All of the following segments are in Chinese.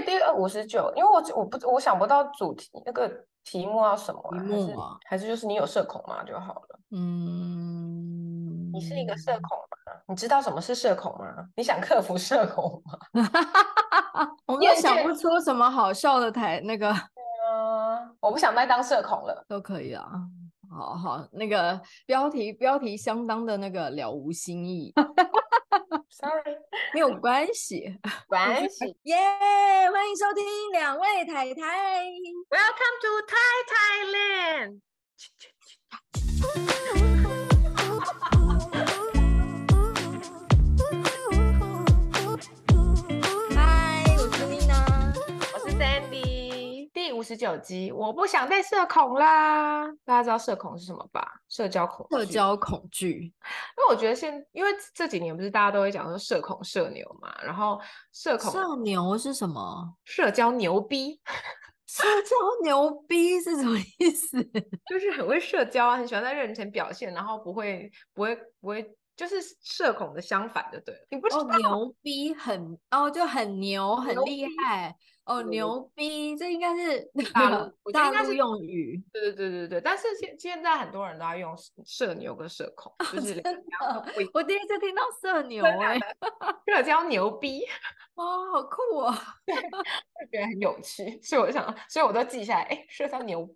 以第五十九，因为我我不我想不到主题那个题目要什么、啊，题目啊还是还是就是你有社恐吗就好了。嗯，你是一个社恐吗？你知道什么是社恐吗？你想克服社恐吗？我也想不出什么好笑的台那个。嗯，我不想再当社恐了，都可以啊。好好，那个标题标题相当的那个了无新意。Sorry，没有关系，关系。耶，yeah, 欢迎收听两位太太。Welcome to Thai Thailand。十九集，我不想再社恐啦。大家知道社恐是什么吧？社交恐惧。社交恐惧。因为我觉得现，因为这几年不是大家都会讲说社恐社牛嘛，然后社恐社牛是什么？社交牛逼。社交牛逼是什么意思？就是很会社交啊，很喜欢在人前表现，然后不会不会不会，就是社恐的相反，就对了。你不知道、哦、牛逼很哦，就很牛很厉害哦，牛逼，这应该是大陆 大陆用语。对对对对对，但是现现在很多人都在用社牛跟社恐，哦、就是真的。我第一次听到社牛哎，社交牛逼。哇、哦，好酷哦！对，我觉得很有趣，所以我就想，所以我都记下来。哎，社交牛，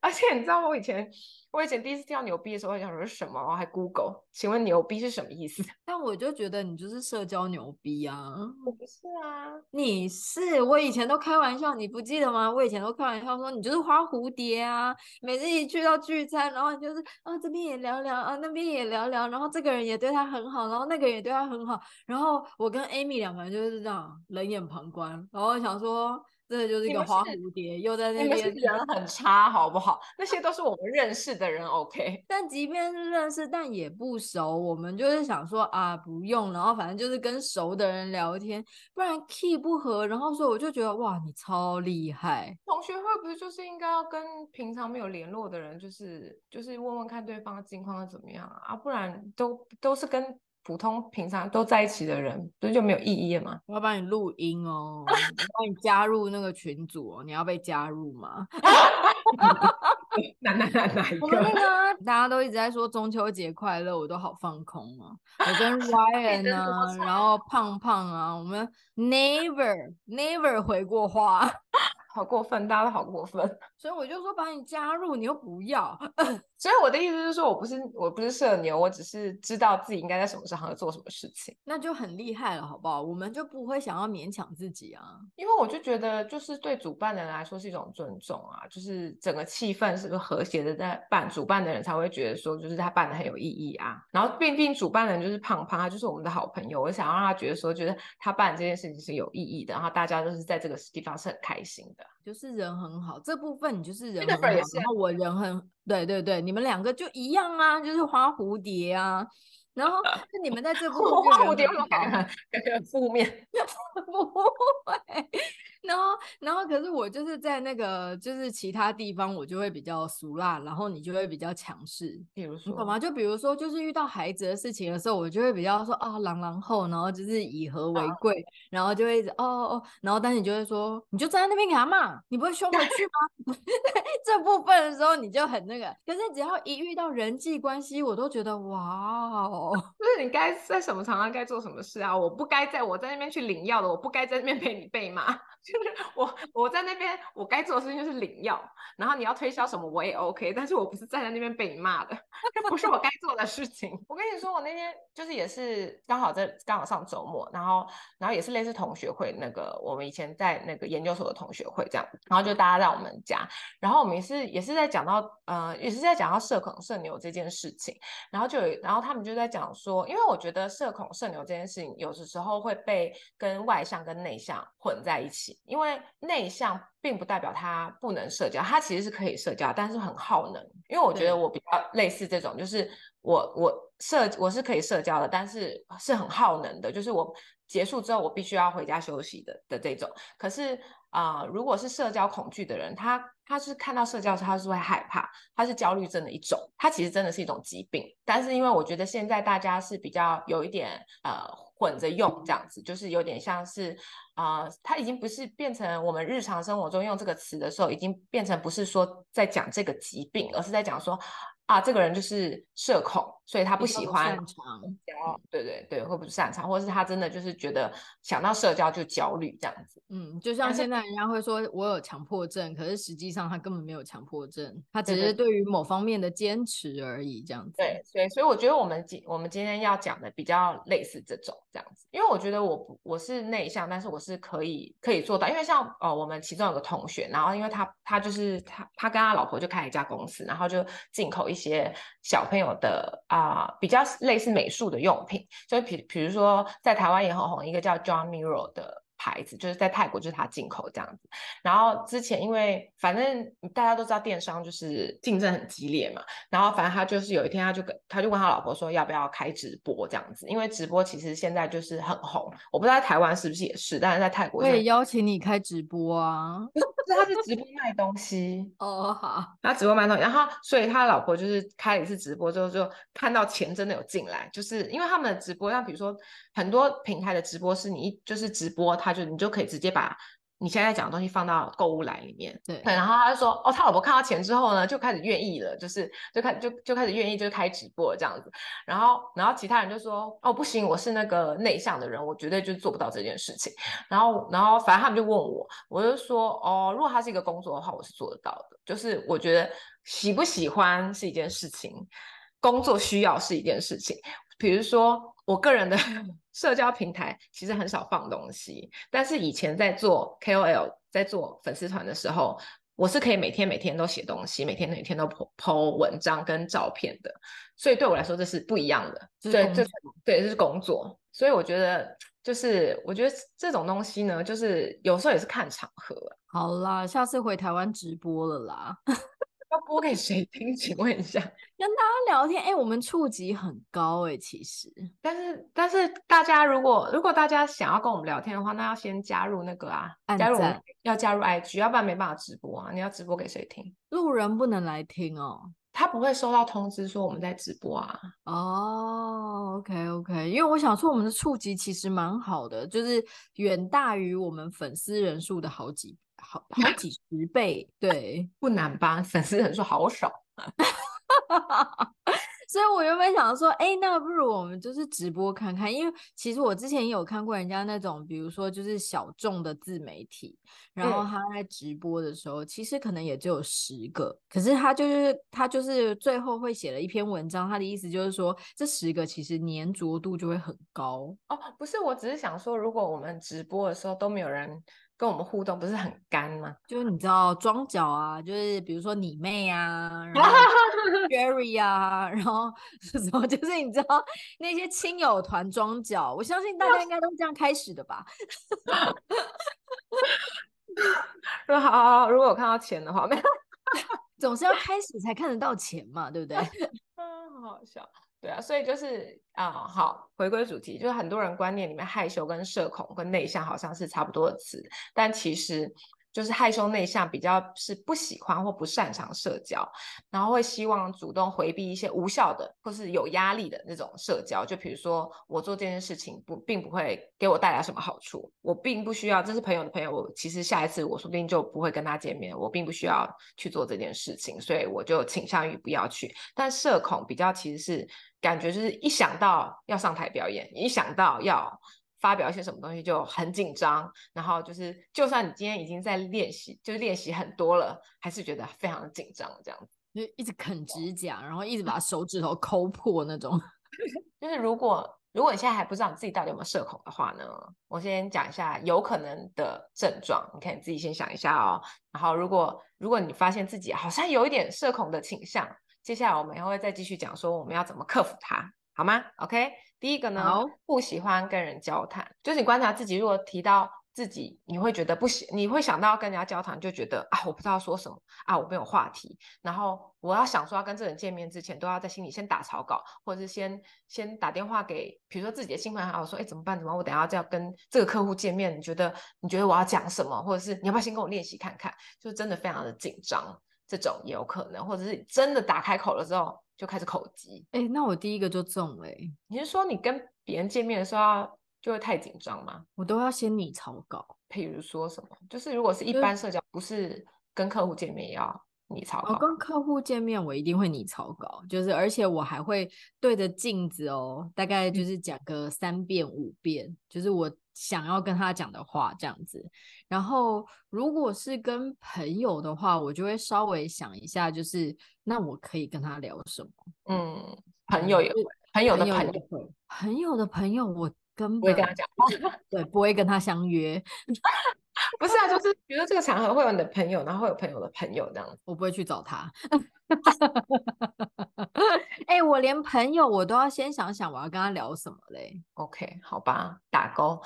而且你知道，我以前我以前第一次听到牛逼的时候，我想说什么？我还 Google，请问牛逼是什么意思？但我就觉得你就是社交牛逼啊！我不是啊，你是。我以前都开玩笑，你不记得吗？我以前都开玩笑说你就是花蝴蝶啊！每次一去到聚餐，然后你就是啊这边也聊聊啊，那边也聊聊，然后这个人也对他很好，然后那个人也对他很好，然后我跟 Amy 两个。就是这样冷眼旁观，然后想说，这就是一个花蝴蝶，又在那边人很差，好不好？那些都是我们认识的人，OK。但即便是认识，但也不熟，我们就是想说啊，不用，然后反正就是跟熟的人聊天，不然 key 不合，然后所以我就觉得哇，你超厉害。同学会不是就是应该要跟平常没有联络的人，就是就是问问看对方的近况是怎么样啊？不然都都是跟。普通平常都在一起的人，不是就没有意义了吗？我要帮你录音哦，我帮你加入那个群组哦，你要被加入吗？哪哪哪哪一个？我们那个大家都一直在说中秋节快乐，我都好放空啊。我跟 Ryan 啊，然后胖胖啊，我们 never never 回过话。好过分，大家都好过分，所以我就说把你加入，你又不要。所以我的意思是说，我不是我不是社牛，我只是知道自己应该在什么时候做什么事情，那就很厉害了，好不好？我们就不会想要勉强自己啊，因为我就觉得，就是对主办的人来说是一种尊重啊，就是整个气氛是不是和谐的在办，主办的人才会觉得说，就是他办的很有意义啊。然后，毕竟主办的人就是胖胖，他就是我们的好朋友，我想让他觉得说，觉得他办这件事情是有意义的，然后大家都是在这个地方是很开心的。就是人很好，这部分你就是人很好，然后我人很，对对对，你们两个就一样啊，就是花蝴蝶啊，然后你们在这部分花蝴蝶很好，感觉很负面，不会。然后，然后，可是我就是在那个，就是其他地方，我就会比较俗辣，然后你就会比较强势。比如说，懂吗？就比如说，就是遇到孩子的事情的时候，我就会比较说啊，狼狼后，然后就是以和为贵，啊、然后就会一直哦哦，然后但是你就会说，你就站在那边给他骂，你不会凶回去吗？这部分的时候你就很那个，可是只要一遇到人际关系，我都觉得哇哦，就是你该在什么场合该做什么事啊？我不该在我在那边去领药的，我不该在那边陪你被骂。就 是我我在那边，我该做的事情就是领药，然后你要推销什么我也 OK，但是我不是站在那边被你骂的，这不是我该做的事情。我跟你说，我那天就是也是刚好在刚好上周末，然后然后也是类似同学会那个我们以前在那个研究所的同学会这样，然后就大家在我们家，然后我们也是也是在讲到呃也是在讲到社恐社牛这件事情，然后就有然后他们就在讲说，因为我觉得社恐社牛这件事情有的时候会被跟外向跟内向混在一起。因为内向并不代表他不能社交，他其实是可以社交，但是很耗能。因为我觉得我比较类似这种，就是我我社我是可以社交的，但是是很耗能的，就是我结束之后我必须要回家休息的的这种。可是啊、呃，如果是社交恐惧的人，他他是看到社交时他是会害怕，他是焦虑症的一种，他其实真的是一种疾病。但是因为我觉得现在大家是比较有一点呃。混着用，这样子就是有点像是啊、呃，它已经不是变成我们日常生活中用这个词的时候，已经变成不是说在讲这个疾病，而是在讲说。啊，这个人就是社恐，所以他不喜欢社交。对对对，会不擅长，或者是他真的就是觉得想到社交就焦虑这样子。嗯，就像现在人家会说我有强迫症，可是实际上他根本没有强迫症，他只是对于某方面的坚持而已这样子。对，所以所以我觉得我们今我们今天要讲的比较类似这种这样子，因为我觉得我我是内向，但是我是可以可以做到，因为像哦，我们其中有个同学，然后因为他他就是他他跟他老婆就开了一家公司，然后就进口一些。小朋友的啊、比较类似美术的用品，所以比比如说在台湾也很红一个叫 John Miro 的。牌子就是在泰国，就是他进口这样子。然后之前因为反正大家都知道电商就是竞争很激烈嘛，然后反正他就是有一天他就跟他就问他老婆说要不要开直播这样子，因为直播其实现在就是很红。我不知道台湾是不是也是，但是在泰国我也邀请你开直播啊，不是他是直播卖东西哦好，他直播卖东西，然后所以他老婆就是开了一次直播之后就看到钱真的有进来，就是因为他们的直播像比如说很多平台的直播是你一就是直播他。就你就可以直接把你现在讲的东西放到购物篮里面，对，然后他就说，哦，他老婆看到钱之后呢，就开始愿意了，就是就开就就开始愿意就是开直播这样子，然后然后其他人就说，哦，不行，我是那个内向的人，我绝对就做不到这件事情，然后然后反正他们就问我，我就说，哦，如果他是一个工作的话，我是做得到的，就是我觉得喜不喜欢是一件事情，工作需要是一件事情，比如说。我个人的 社交平台其实很少放东西，但是以前在做 KOL，在做粉丝团的时候，我是可以每天每天都写东西，每天每天都 po 文章跟照片的，所以对我来说这是不一样的。对，这对这是工作，所以我觉得就是我觉得这种东西呢，就是有时候也是看场合。好啦，下次回台湾直播了啦。要播给谁听？请问一下，跟大家聊天，哎、欸，我们触及很高哎、欸，其实，但是但是大家如果如果大家想要跟我们聊天的话，那要先加入那个啊，加入要加入 IG，要不然没办法直播啊。你要直播给谁听？路人不能来听哦，他不会收到通知说我们在直播啊。哦，OK OK，因为我想说我们的触及其实蛮好的，就是远大于我们粉丝人数的好几。好好几十倍，对，不难吧？粉丝人数好少，所以我原本想说，哎、欸，那不如我们就是直播看看，因为其实我之前也有看过人家那种，比如说就是小众的自媒体，然后他在直播的时候，嗯、其实可能也只有十个，可是他就是他就是最后会写了一篇文章，他的意思就是说，这十个其实粘着度就会很高哦。不是，我只是想说，如果我们直播的时候都没有人。跟我们互动不是很干吗？就是你知道装脚啊，就是比如说你妹啊，然后 Jerry 啊，然后 什么，就是你知道那些亲友团装脚，我相信大家应该都是这样开始的吧。说好，好，好，如果我看到钱的话，没有，总是要开始才看得到钱嘛，对不对？嗯，好好笑。对啊，所以就是啊、好，回归主题，就是很多人观念里面害羞跟社恐跟内向好像是差不多的词，但其实。就是害羞内向，比较是不喜欢或不擅长社交，然后会希望主动回避一些无效的或是有压力的那种社交。就比如说，我做这件事情不并不会给我带来什么好处，我并不需要，这是朋友的朋友，我其实下一次我说不定就不会跟他见面，我并不需要去做这件事情，所以我就倾向于不要去。但社恐比较其实是感觉就是一想到要上台表演，一想到要。发表一些什么东西就很紧张，然后就是，就算你今天已经在练习，就是练习很多了，还是觉得非常的紧张，这样子，就一直啃指甲，然后一直把手指头抠破那种。就是如果如果你现在还不知道你自己到底有没有社恐的话呢，我先讲一下有可能的症状，你看你自己先想一下哦。然后如果如果你发现自己好像有一点社恐的倾向，接下来我们还会再继续讲说我们要怎么克服它。好吗？OK，第一个呢，不喜欢跟人交谈，就是你观察自己，如果提到自己，你会觉得不喜，你会想到要跟人家交谈，就觉得啊，我不知道说什么啊，我没有话题，然后我要想说要跟这人见面之前，都要在心里先打草稿，或者是先先打电话给，比如说自己的亲朋好友说，哎，怎么办？怎么办？我等下就要跟这个客户见面，你觉得你觉得我要讲什么？或者是你要不要先跟我练习看看？就真的非常的紧张，这种也有可能，或者是真的打开口了之后。就开始口急，哎、欸，那我第一个就中了、欸。你是说你跟别人见面的时候要就会太紧张吗？我都要先拟草稿。譬如说什么，就是如果是一般社交，不是跟客户见面也要拟草稿。我跟客户见面，我一定会拟草稿，就是而且我还会对着镜子哦，大概就是讲个三遍五遍，嗯、就是我想要跟他讲的话这样子。然后如果是跟朋友的话，我就会稍微想一下，就是那我可以跟他聊什么？嗯，朋友也会，朋友的朋友，朋友的朋友我。根本不会跟他讲话，对，不会跟他相约。不是啊，就是比如说这个场合会有你的朋友，然后会有朋友的朋友这样子，我不会去找他。哎、欸，我连朋友我都要先想想我要跟他聊什么嘞。OK，好吧，打勾。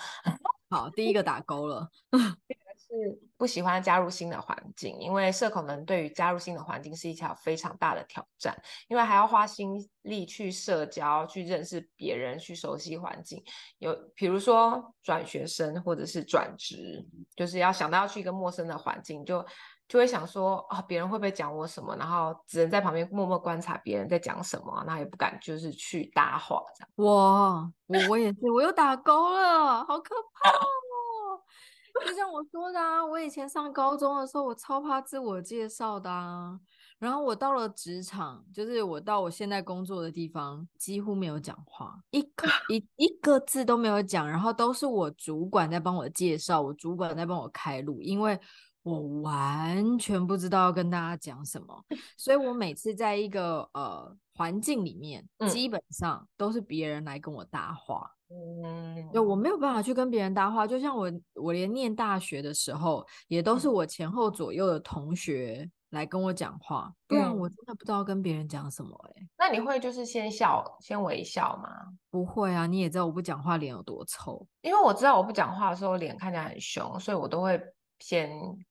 好，第一个打勾了。是不喜欢加入新的环境，因为社恐人对于加入新的环境是一条非常大的挑战，因为还要花心力去社交、去认识别人、去熟悉环境。有比如说转学生或者是转职，就是要想到要去一个陌生的环境，就就会想说啊，别人会不会讲我什么？然后只能在旁边默默观察别人在讲什么，然后也不敢就是去搭话这样。哇，我我也是，我又打勾了，好可怕哦。就像我说的啊，我以前上高中的时候，我超怕自我介绍的啊。然后我到了职场，就是我到我现在工作的地方，几乎没有讲话，一个一一个字都没有讲，然后都是我主管在帮我介绍，我主管在帮我开路，因为我完全不知道要跟大家讲什么，所以我每次在一个呃环境里面，基本上都是别人来跟我搭话。嗯，就我没有办法去跟别人搭话，就像我，我连念大学的时候，也都是我前后左右的同学来跟我讲话，不然我真的不知道跟别人讲什么欸。哎，那你会就是先笑，先微笑吗？不会啊，你也知道我不讲话脸有多臭，因为我知道我不讲话的时候脸看起来很凶，所以我都会。先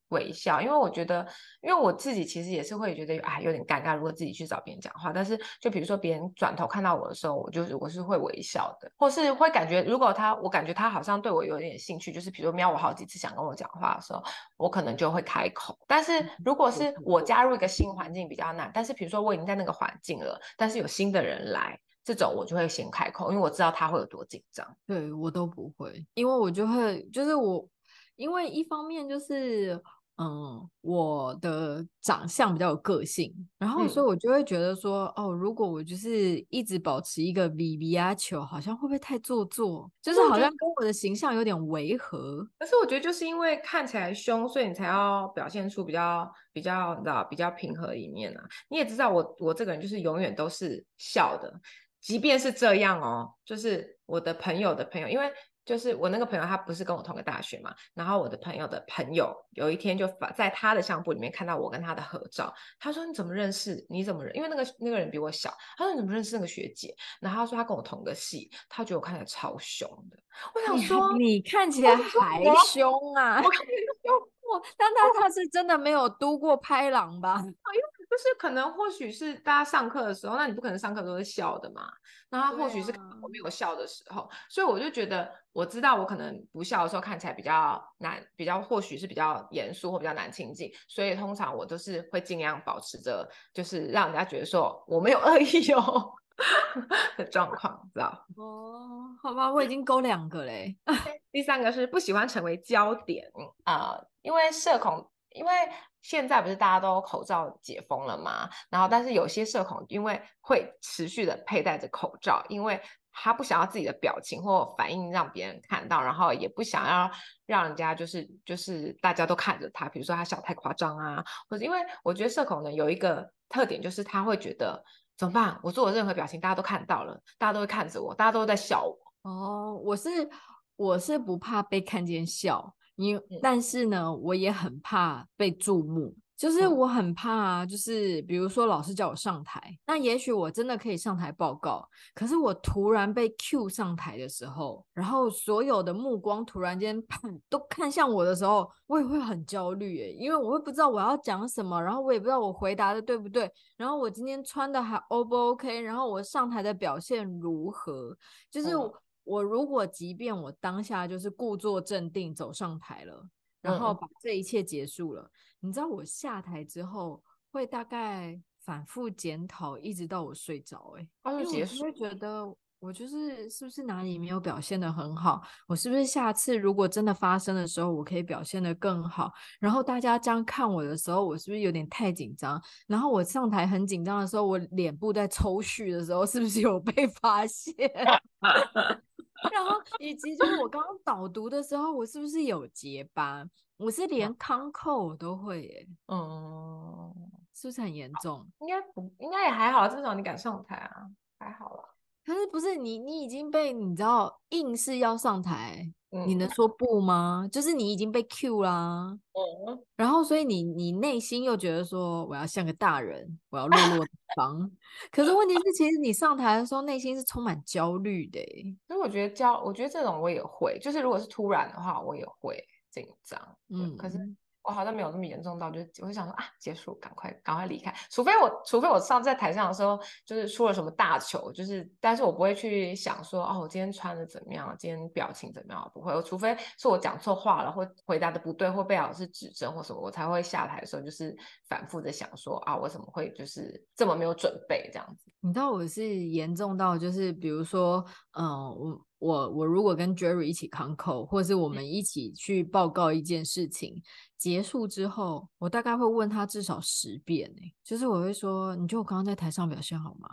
微笑，因为我觉得，因为我自己其实也是会觉得，哎，有点尴尬。如果自己去找别人讲话，但是就比如说别人转头看到我的时候，我就是我是会微笑的，或是会感觉，如果他我感觉他好像对我有点兴趣，就是比如说瞄我好几次想跟我讲话的时候，我可能就会开口。但是如果是我加入一个新环境比较难，但是比如说我已经在那个环境了，但是有新的人来，这种我就会先开口，因为我知道他会有多紧张。对，我都不会，因为我就会就是我。因为一方面就是，嗯，我的长相比较有个性，然后所以我就会觉得说，嗯、哦，如果我就是一直保持一个 V V 啊球，好像会不会太做作？就是好像跟我的形象有点违和。可是我觉得就是因为看起来凶，所以你才要表现出比较比较你知道比较平和的一面啊。你也知道我我这个人就是永远都是笑的，即便是这样哦，就是我的朋友的朋友，因为。就是我那个朋友，他不是跟我同个大学嘛，然后我的朋友的朋友有一天就发在他的相簿里面看到我跟他的合照，他说，你怎么认识？你怎么认？因为那个那个人比我小，他说，你怎么认识那个学姐？然后他说他跟我同个系，他觉得我看起来超凶的。我想说你，你看起来还凶啊！我看起来 凶，我但他他是真的没有读过拍狼吧？就是可能或许是大家上课的时候，那你不可能上课都是笑的嘛。那他或许是我没有笑的时候，啊、所以我就觉得我知道我可能不笑的时候看起来比较难，比较或许是比较严肃或比较难亲近，所以通常我都是会尽量保持着，就是让人家觉得说我没有恶意哦 的状况，知道？哦，好吧，我已经勾两个嘞。第三个是不喜欢成为焦点啊、呃，因为社恐。因为现在不是大家都口罩解封了吗？然后，但是有些社恐因为会持续的佩戴着口罩，因为他不想要自己的表情或反应让别人看到，然后也不想要让人家就是就是大家都看着他，比如说他笑太夸张啊，或者因为我觉得社恐呢有一个特点就是他会觉得怎么办？我做的任何表情大家都看到了，大家都会看着我，大家都在笑我。哦，我是我是不怕被看见笑。因但是呢，我也很怕被注目，就是我很怕啊，就是比如说老师叫我上台，那也许我真的可以上台报告，可是我突然被 cue 上台的时候，然后所有的目光突然间 都看向我的时候，我也会很焦虑诶，因为我会不知道我要讲什么，然后我也不知道我回答的对不对，然后我今天穿的还 O 不 OK，然后我上台的表现如何，就是。嗯我如果即便我当下就是故作镇定走上台了，然后把这一切结束了，嗯、你知道我下台之后会大概反复检讨，一直到我睡着、欸。哎，哦，就结束。会觉得我就是是不是哪里没有表现的很好？我是不是下次如果真的发生的时候，我可以表现的更好？然后大家这样看我的时候，我是不是有点太紧张？然后我上台很紧张的时候，我脸部在抽搐的时候，是不是有被 发现？以及就是我刚刚导读的时候，我是不是有结巴？我是连康扣我都会耶，嗯，是不是很严重？应该不，应该也还好，至少你敢上台啊，还好啦。可是不是你，你已经被你知道硬是要上台，嗯、你能说不吗？就是你已经被 Q 啦，嗯，然后所以你你内心又觉得说我要像个大人，我要落落 方。可是问题是，其实你上台的时候内心是充满焦虑的。所以我觉得焦，我觉得这种我也会，就是如果是突然的话，我也会。紧张，嗯，可是我好像没有那么严重到，就我就想说啊，结束，赶快赶快离开。除非我，除非我上在台上的时候，就是出了什么大糗，就是，但是我不会去想说，哦，我今天穿的怎么样，今天表情怎么样，不会。我除非是我讲错话了，或回答的不对，或被老师指正或什么，我才会下台的时候，就是反复的想说，啊，我怎么会就是这么没有准备这样子。你知道我是严重到，就是比如说，嗯，我。我我如果跟 Jerry 一起 concall，或是我们一起去报告一件事情，嗯、结束之后，我大概会问他至少十遍呢。就是我会说，你觉得我刚刚在台上表现好吗？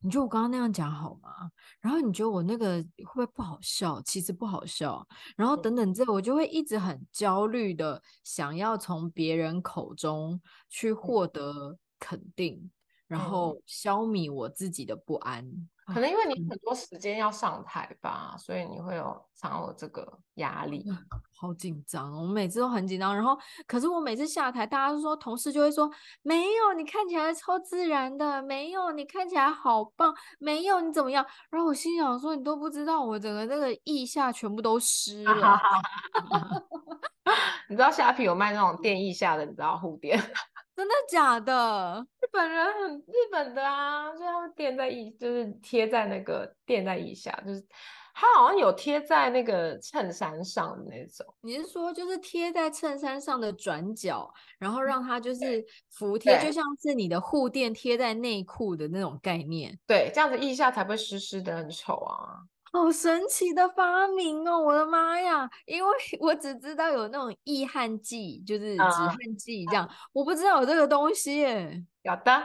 你觉得我刚刚那样讲好吗？然后你觉得我那个会不会不好笑？其实不好笑。然后等等这，我就会一直很焦虑的想要从别人口中去获得肯定，嗯、然后消弭我自己的不安。可能因为你很多时间要上台吧，嗯、所以你会有常有这个压力，好紧张。我每次都很紧张，然后可是我每次下台，大家都说同事就会说没有，你看起来超自然的，没有，你看起来好棒，没有，你怎么样？然后我心想说，你都不知道我整个这个腋下全部都湿了。你知道虾皮有卖那种垫腋下的，你知道护垫？真的假的？日本人很日本的啊，就他们垫在腋，就是贴在那个垫在腋下，就是他好像有贴在那个衬衫上的那种。你是说就是贴在衬衫上的转角，然后让它就是服帖，就像是你的护垫贴在内裤的那种概念？对，这样子腋下才不会湿湿的很丑啊。好神奇的发明哦！我的妈呀，因为 我只知道有那种易汗剂，就是止汗剂这样，uh, 我不知道有这个东西耶。有的，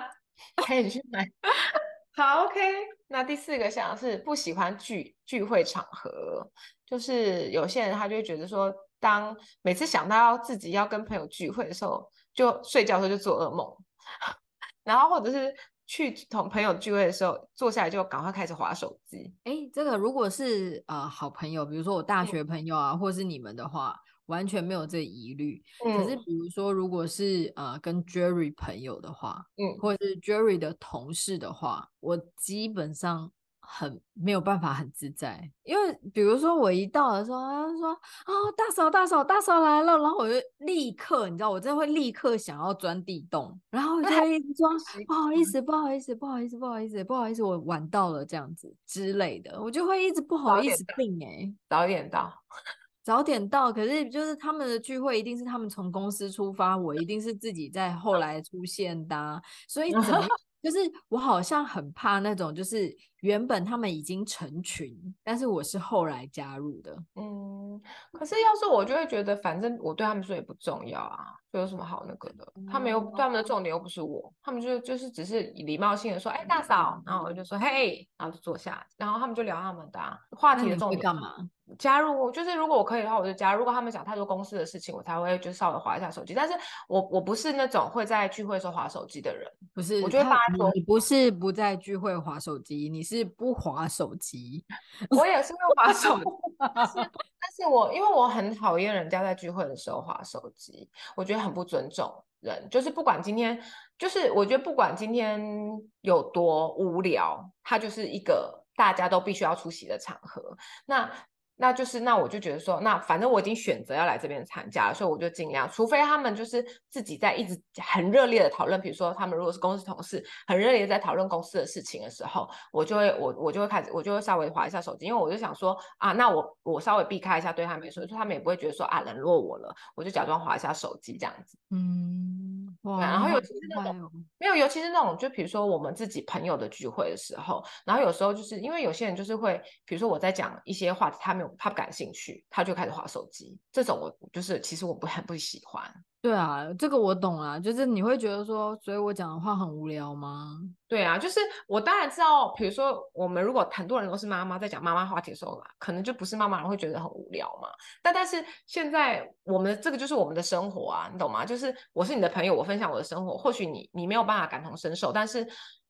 可以去买。好，OK。那第四个想是不喜欢聚聚会场合，就是有些人他就会觉得说，当每次想到自己要跟朋友聚会的时候，就睡觉的时候就做噩梦，然后或者是。去同朋友聚会的时候，坐下来就赶快开始划手机。哎，这个如果是呃好朋友，比如说我大学朋友啊，嗯、或是你们的话，完全没有这疑虑。嗯、可是比如说，如果是呃跟 Jerry 朋友的话，嗯，或者是 Jerry 的同事的话，我基本上。很没有办法很自在，因为比如说我一到的时候，他就说：“哦，大嫂，大嫂，大嫂来了。”然后我就立刻，你知道，我真的会立刻想要钻地洞，然后我就一直装 不好意思，不好意思，不好意思，不好意思，不好意思，我晚到了这样子之类的，我就会一直不好意思病哎，早点到，早点到。可是就是他们的聚会一定是他们从公司出发，我一定是自己在后来出现的啊，所以怎么？就是我好像很怕那种，就是原本他们已经成群，但是我是后来加入的。嗯，可是要是我就会觉得，反正我对他们说也不重要啊，就有什么好那个的？他们又他们的重点又不是我，他们就就是只是礼貌性的说，哎，大嫂，然后我就说，嘿，然后就坐下，然后他们就聊他们的啊，话题的重点干嘛？加入就是如果我可以的话，我就加入。如果他们讲太多公司的事情，我才会就稍微划一下手机。但是我我不是那种会在聚会时候划手机的人，不是。我觉得大家说你不是不在聚会划手机，你是不滑手机。我也是会滑手机，但是但是我因为我很讨厌人家在聚会的时候滑手机，我觉得很不尊重人。就是不管今天，就是我觉得不管今天有多无聊，它就是一个大家都必须要出席的场合。那那就是，那我就觉得说，那反正我已经选择要来这边参加了，所以我就尽量，除非他们就是自己在一直很热烈的讨论，比如说他们如果是公司同事，很热烈的在讨论公司的事情的时候，我就会我我就会开始，我就会稍微划一下手机，因为我就想说啊，那我我稍微避开一下，对他们说，就他们也不会觉得说啊冷落我了，我就假装划一下手机这样子。嗯。对，然后尤其是那种没有，尤其是那种，就比如说我们自己朋友的聚会的时候，然后有时候就是因为有些人就是会，比如说我在讲一些话题，他没有，他不感兴趣，他就开始划手机，这种我就是其实我不很不喜欢。对啊，这个我懂啊，就是你会觉得说，所以我讲的话很无聊吗？对啊，就是我当然知道，比如说我们如果很多人都是妈妈在讲妈妈话题的时候嘛，可能就不是妈妈人会觉得很无聊嘛。但但是现在我们这个就是我们的生活啊，你懂吗？就是我是你的朋友，我分享我的生活，或许你你没有办法感同身受，但是。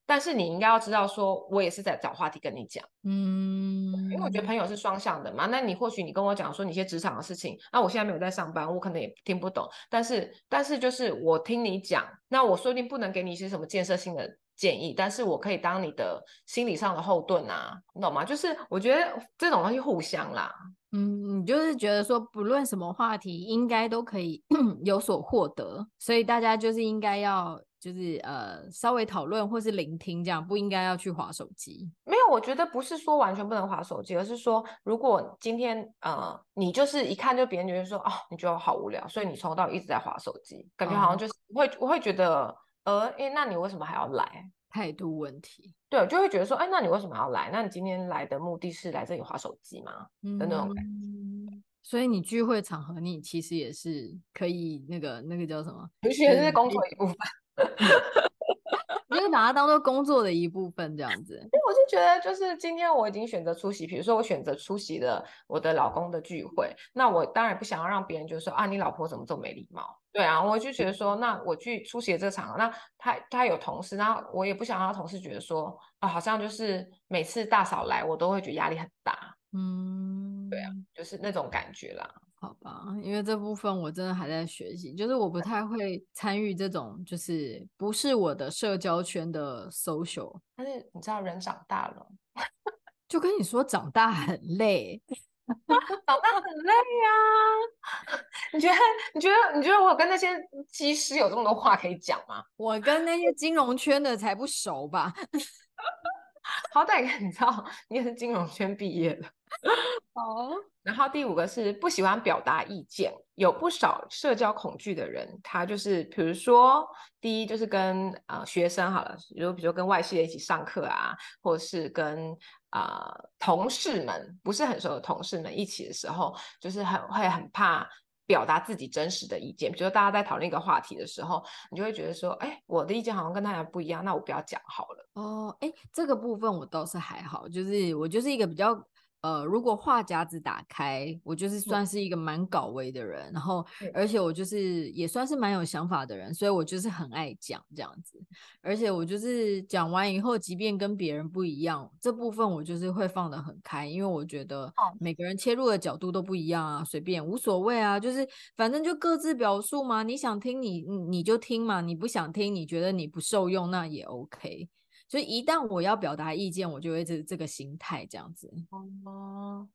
但是你应该要知道，说我也是在找话题跟你讲，嗯，因为我觉得朋友是双向的嘛。那你或许你跟我讲说你一些职场的事情，那我现在没有在上班，我可能也听不懂。但是，但是就是我听你讲，那我说不定不能给你一些什么建设性的建议，但是我可以当你的心理上的后盾啊，你懂吗？就是我觉得这种东西互相啦，嗯，你就是觉得说不论什么话题，应该都可以 有所获得，所以大家就是应该要。就是呃，稍微讨论或是聆听，这样不应该要去划手机。没有，我觉得不是说完全不能划手机，而是说，如果今天呃，你就是一看就别人觉得说，哦，你觉得好无聊，所以你从头到尾一直在划手机，感觉好像就是会、嗯、我会觉得，呃，诶，那你为什么还要来？态度问题。对，就会觉得说，哎，那你为什么要来？那你今天来的目的是来这里划手机吗？嗯、的那种感觉。所以你聚会场合，你其实也是可以那个那个叫什么？其实是工作一部分。你就把它当做工作的一部分这样子。因为我就觉得，就是今天我已经选择出席，比如说我选择出席了我的老公的聚会，那我当然不想要让别人就说啊，你老婆怎么这么没礼貌？对啊，我就觉得说，那我去出席这个场，那他他有同事，那我也不想让同事觉得说啊，好像就是每次大嫂来，我都会觉得压力很大。嗯，对啊，就是那种感觉啦。好吧，因为这部分我真的还在学习，就是我不太会参与这种，就是不是我的社交圈的 social。但是你知道，人长大了，就跟你说长大很累，长大很累呀、啊。你觉得？你觉得？你觉得我跟那些机师有这么多话可以讲吗？我跟那些金融圈的才不熟吧？好歹你知道，你也是金融圈毕业的。好，然后第五个是不喜欢表达意见，有不少社交恐惧的人，他就是比如说，第一就是跟呃学生好了，比如比如说跟外系的一起上课啊，或者是跟啊、呃、同事们不是很熟的同事们一起的时候，就是很会很怕表达自己真实的意见。比如说大家在讨论一个话题的时候，你就会觉得说，哎，我的意见好像跟大家不一样，那我不要讲好了。哦，哎，这个部分我倒是还好，就是我就是一个比较。呃，如果话匣子打开，我就是算是一个蛮搞维的人，然后而且我就是也算是蛮有想法的人，所以我就是很爱讲这样子，而且我就是讲完以后，即便跟别人不一样，这部分我就是会放得很开，因为我觉得每个人切入的角度都不一样啊，随便无所谓啊，就是反正就各自表述嘛，你想听你你就听嘛，你不想听，你觉得你不受用那也 OK。所以一旦我要表达意见，我就会这这个心态这样子。哦，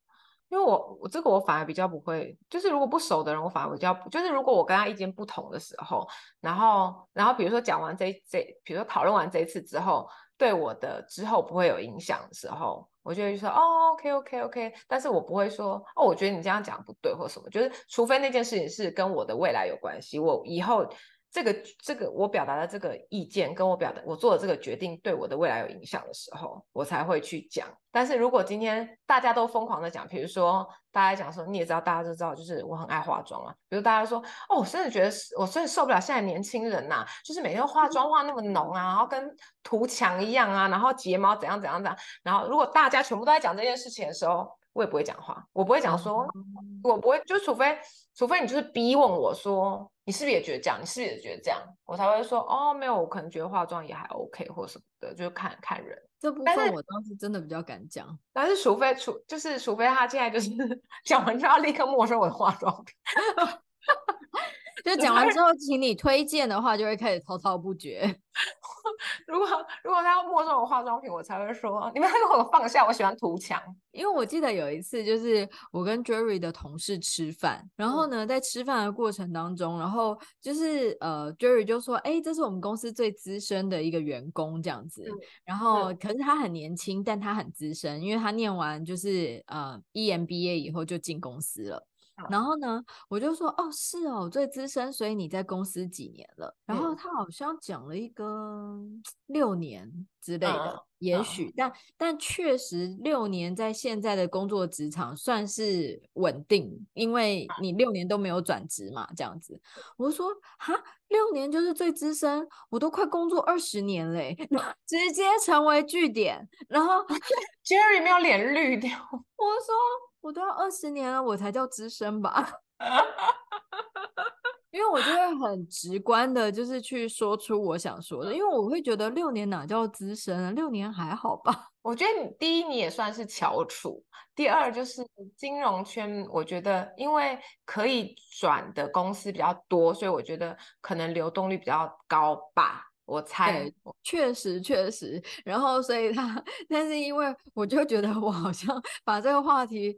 因为我我这个我反而比较不会，就是如果不熟的人，我反而比较就是如果我跟他意见不同的时候，然后然后比如说讲完这这，比如说讨论完这一次之后，对我的之后不会有影响的时候，我就会说哦，OK OK OK，但是我不会说哦，我觉得你这样讲不对或什么，就是除非那件事情是跟我的未来有关系，我以后。这个这个我表达的这个意见，跟我表达我做的这个决定对我的未来有影响的时候，我才会去讲。但是如果今天大家都疯狂的讲，比如说大家讲说，你也知道，大家都知道，就是我很爱化妆啊。比如大家说，哦，我真的觉得我真的受不了现在年轻人呐、啊，就是每天化妆化那么浓啊，然后跟涂墙一样啊，然后睫毛怎样怎样怎样。然后如果大家全部都在讲这件事情的时候，我也不会讲话，我不会讲说，我不会，就除非除非你就是逼问我说。你是不是也觉得这样？你是不是也觉得这样？我才会说哦，没有，我可能觉得化妆也还 OK 或什么的，就看看人。这部分我当时真的比较敢讲，但是除非除就是除非他现在就是 讲完就要立刻没收我的化妆品。就讲完之后，请你推荐的话，就会开始滔滔不绝。如果如果他要没收我化妆品，我才会说你们给我放下，我喜欢涂墙。因为我记得有一次，就是我跟 Jerry 的同事吃饭，然后呢，在吃饭的过程当中，然后就是呃，Jerry 就说：“哎，这是我们公司最资深的一个员工，这样子。”然后可是他很年轻，但他很资深，因为他念完就是呃 EMBA 以后就进公司了。然后呢，我就说哦，是哦，最资深，所以你在公司几年了？然后他好像讲了一个六年之类的，嗯、也许，嗯、但但确实六年在现在的工作职场算是稳定，因为你六年都没有转职嘛，这样子。我就说哈，六年就是最资深，我都快工作二十年嘞，直接成为据点。然后 Jerry 没有脸绿掉，我说。我都要二十年了，我才叫资深吧？因为我就会很直观的，就是去说出我想说的。因为我会觉得六年哪叫资深啊？六年还好吧？我觉得你第一，你也算是翘楚；第二，就是金融圈，我觉得因为可以转的公司比较多，所以我觉得可能流动率比较高吧。我猜，确实确实。然后，所以他，但是因为我就觉得我好像 把这个话题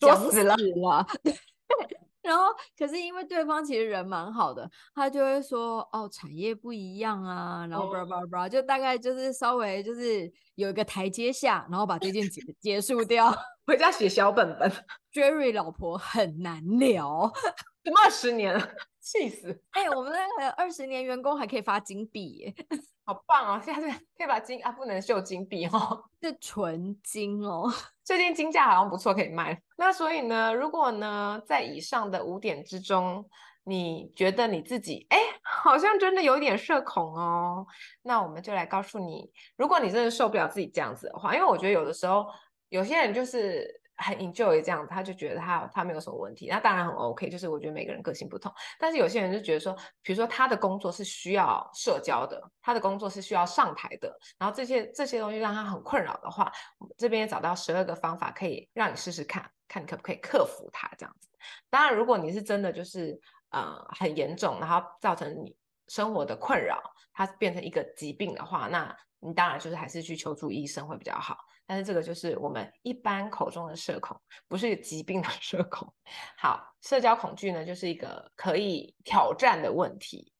讲死了。然后，可是因为对方其实人蛮好的，他就会说：“哦，产业不一样啊。”然后叭叭叭，就大概就是稍微就是有一个台阶下，然后把这件结结束掉。回家写小本本。Jerry 老婆很难聊，什么二十年了？气死！哎、欸，我们那个二十年员工还可以发金币耶，好棒哦！现在可以把金啊，不能秀金币哦，是纯金哦。最近金价好像不错，可以卖。那所以呢，如果呢，在以上的五点之中，你觉得你自己哎，好像真的有点社恐哦，那我们就来告诉你，如果你真的受不了自己这样子的话，因为我觉得有的时候有些人就是。很 enjoy 这样子，他就觉得他他没有什么问题，那当然很 OK。就是我觉得每个人个性不同，但是有些人就觉得说，比如说他的工作是需要社交的，他的工作是需要上台的，然后这些这些东西让他很困扰的话，这边也找到十二个方法可以让你试试看，看你可不可以克服它这样子。当然，如果你是真的就是呃很严重，然后造成你生活的困扰，它变成一个疾病的话，那你当然就是还是去求助医生会比较好。但是这个就是我们一般口中的社恐，不是疾病的 社恐。好，社交恐惧呢，就是一个可以挑战的问题。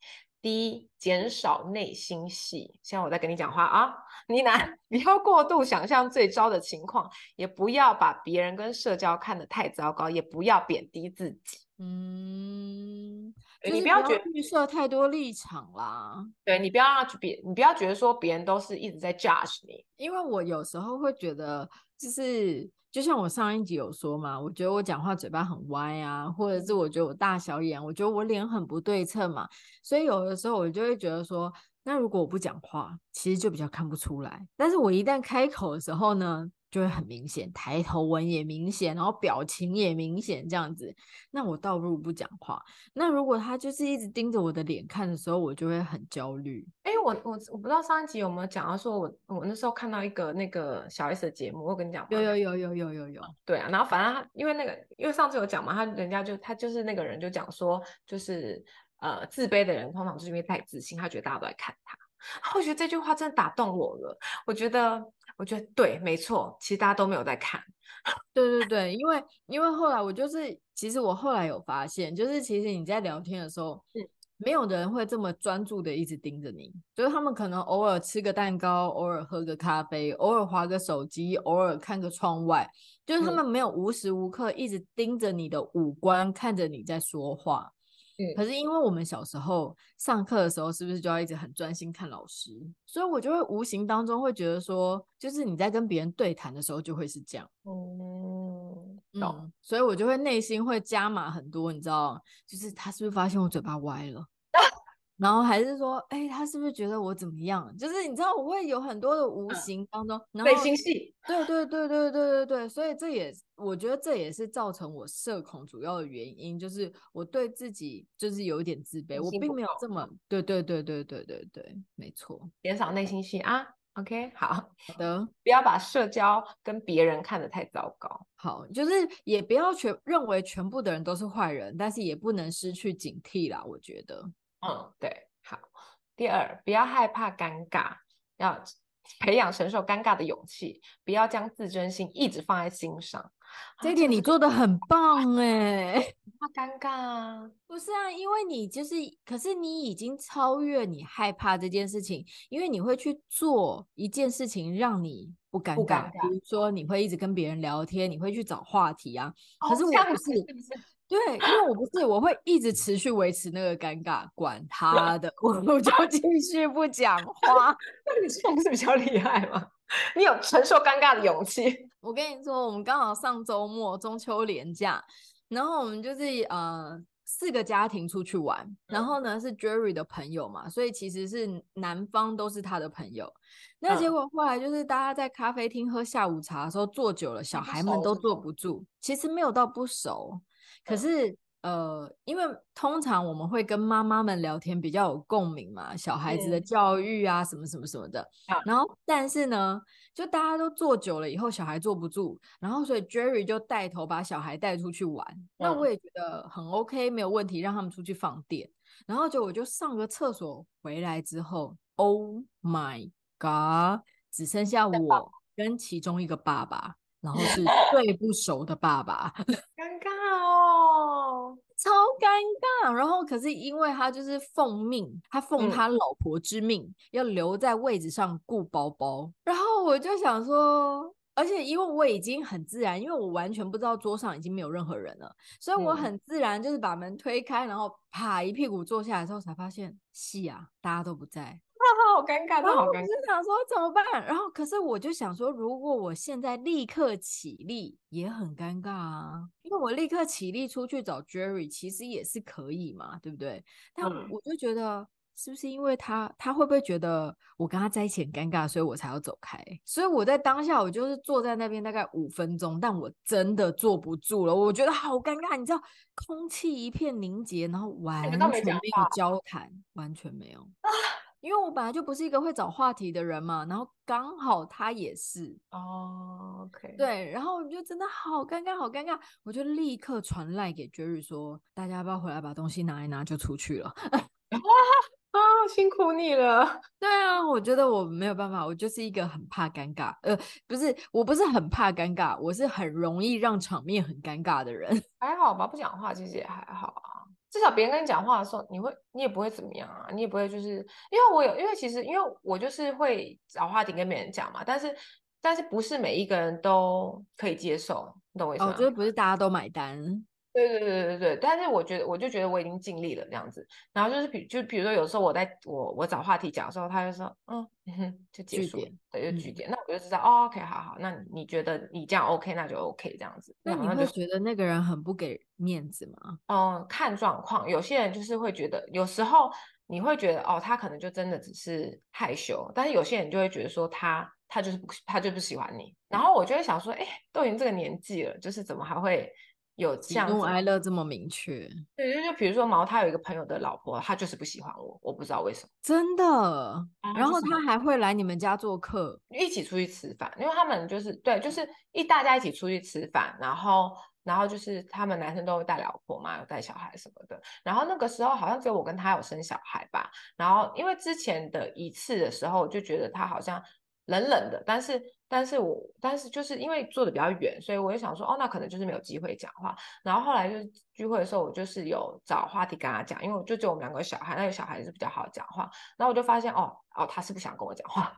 第一，减少内心戏。现在我在跟你讲话啊，你呢，不要过度想象最糟的情况，也不要把别人跟社交看得太糟糕，也不要贬低自己。嗯。你不要觉得预设太多立场啦，对，你不要让别，你不要觉得说别人都是一直在 judge 你，因为我有时候会觉得，就是就像我上一集有说嘛，我觉得我讲话嘴巴很歪啊，或者是我觉得我大小眼，我觉得我脸很不对称嘛，所以有的时候我就会觉得说，那如果我不讲话，其实就比较看不出来，但是我一旦开口的时候呢，就会很明显，抬头纹也明显，然后表情也明显，这样子。那我倒不如不讲话。那如果他就是一直盯着我的脸看的时候，我就会很焦虑。哎、欸，我我我不知道上一集有没有讲到，说我我那时候看到一个那个小 S 的节目，我跟你讲，有有有有有有有。对啊，然后反正他因为那个，因为上次有讲嘛，他人家就他就是那个人就讲说，就是呃自卑的人通常就是因为太自信，他觉得大家都在看他。我觉得这句话真的打动我了，我觉得。我觉得对，没错，其实大家都没有在看。对对对，因为因为后来我就是，其实我后来有发现，就是其实你在聊天的时候，嗯，没有的人会这么专注的一直盯着你，就是他们可能偶尔吃个蛋糕，偶尔喝个咖啡，偶尔划个手机，偶尔看个窗外，就是他们没有无时无刻一直盯着你的五官，看着你在说话。可是因为我们小时候上课的时候，是不是就要一直很专心看老师？所以我就会无形当中会觉得说，就是你在跟别人对谈的时候就会是这样。嗯，懂。嗯，所以我就会内心会加码很多，你知道，就是他是不是发现我嘴巴歪了？然后还是说，哎，他是不是觉得我怎么样？就是你知道，我会有很多的无形当中，嗯、内心戏。对对对对对对对，所以这也，我觉得这也是造成我社恐主要的原因，就是我对自己就是有一点自卑，我并没有这么，对对对对对对对，没错，减少内心戏啊。OK，好好的，不要把社交跟别人看得太糟糕。好，就是也不要全认为全部的人都是坏人，但是也不能失去警惕啦，我觉得。嗯，对，好。第二，不要害怕尴尬，要培养承受尴尬的勇气，不要将自尊心一直放在心上。这点你做的很棒哎，怕尴尬啊？不是啊，因为你就是，可是你已经超越你害怕这件事情，因为你会去做一件事情让你不尴尬，尴尬。比如说你会一直跟别人聊天，你会去找话题啊。可是我不是。哦对，因为我不是，我会一直持续维持那个尴尬，管他的，我我就继续不讲话。那你是不是比较厉害吗？你有承受尴尬的勇气？我跟你说，我们刚好上周末中秋连假，然后我们就是呃。四个家庭出去玩，然后呢是 Jerry 的朋友嘛，所以其实是男方都是他的朋友。那结果后来就是大家在咖啡厅喝下午茶的时候坐久了，小孩们都坐不住。其实没有到不熟，可是。呃，因为通常我们会跟妈妈们聊天比较有共鸣嘛，小孩子的教育啊，什么什么什么的。然后，但是呢，就大家都坐久了以后，小孩坐不住，然后所以 Jerry 就带头把小孩带出去玩。那我也觉得很 OK，没有问题，让他们出去放电。然后就我就上个厕所回来之后，Oh my God，只剩下我跟其中一个爸爸，然后是最不熟的爸爸，尴尬哦。超尴尬，然后可是因为他就是奉命，他奉他老婆之命，嗯、要留在位置上顾包包。然后我就想说，而且因为我已经很自然，因为我完全不知道桌上已经没有任何人了，所以我很自然就是把门推开，然后啪一屁股坐下来之后，才发现，戏啊，大家都不在。好尴尬，好尴尬。我就想说怎么办？然后可是我就想说，如果我现在立刻起立，也很尴尬啊。因为我立刻起立出去找 Jerry，其实也是可以嘛，对不对？但我就觉得，是不是因为他，他会不会觉得我跟他在一起很尴尬，所以我才要走开？所以我在当下，我就是坐在那边大概五分钟，但我真的坐不住了。我觉得好尴尬，你知道，空气一片凝结，然后完全没有交谈，完全没有。因为我本来就不是一个会找话题的人嘛，然后刚好他也是哦、oh,，OK，对，然后我就真的好尴尬，好尴尬，我就立刻传赖给 Jerry 说，大家要不要回来把东西拿一拿就出去了？啊，辛苦你了。对啊，我觉得我没有办法，我就是一个很怕尴尬，呃，不是，我不是很怕尴尬，我是很容易让场面很尴尬的人。还好吧，不讲话其实也还好啊。至少别人跟你讲话的时候，你会，你也不会怎么样啊，你也不会就是，因为我有，因为其实因为我就是会找话题跟别人讲嘛，但是但是不是每一个人都可以接受，你懂我意思吗？我觉得不是大家都买单。对对对对对，但是我觉得我就觉得我已经尽力了这样子，然后就是比就比如说有时候我在我我找话题讲的时候，他就说嗯哼 就结束，对就句点，嗯、那我就知道哦 OK 好好，那你觉得你这样 OK 那就 OK 这样子。那你会觉得那个人很不给面子吗？嗯，看状况，有些人就是会觉得，有时候你会觉得哦他可能就真的只是害羞，但是有些人就会觉得说他他就是不他就不喜欢你，然后我就会想说，哎，都已经这个年纪了，就是怎么还会？有这样喜怒哀乐这么明确，对，就就比如说毛，他有一个朋友的老婆，他就是不喜欢我，我不知道为什么，真的。然后他还会来你们家做客，一起出去吃饭，因为他们就是对，就是一大家一起出去吃饭，然后然后就是他们男生都会带老婆嘛，有带小孩什么的。然后那个时候好像只有我跟他有生小孩吧。然后因为之前的一次的时候，我就觉得他好像冷冷的，但是。但是我，但是就是因为坐的比较远，所以我就想说，哦，那可能就是没有机会讲话。然后后来就是聚会的时候，我就是有找话题跟他讲，因为我就只有我们两个小孩，那个小孩是比较好讲话。然后我就发现，哦哦，他是不想跟我讲话，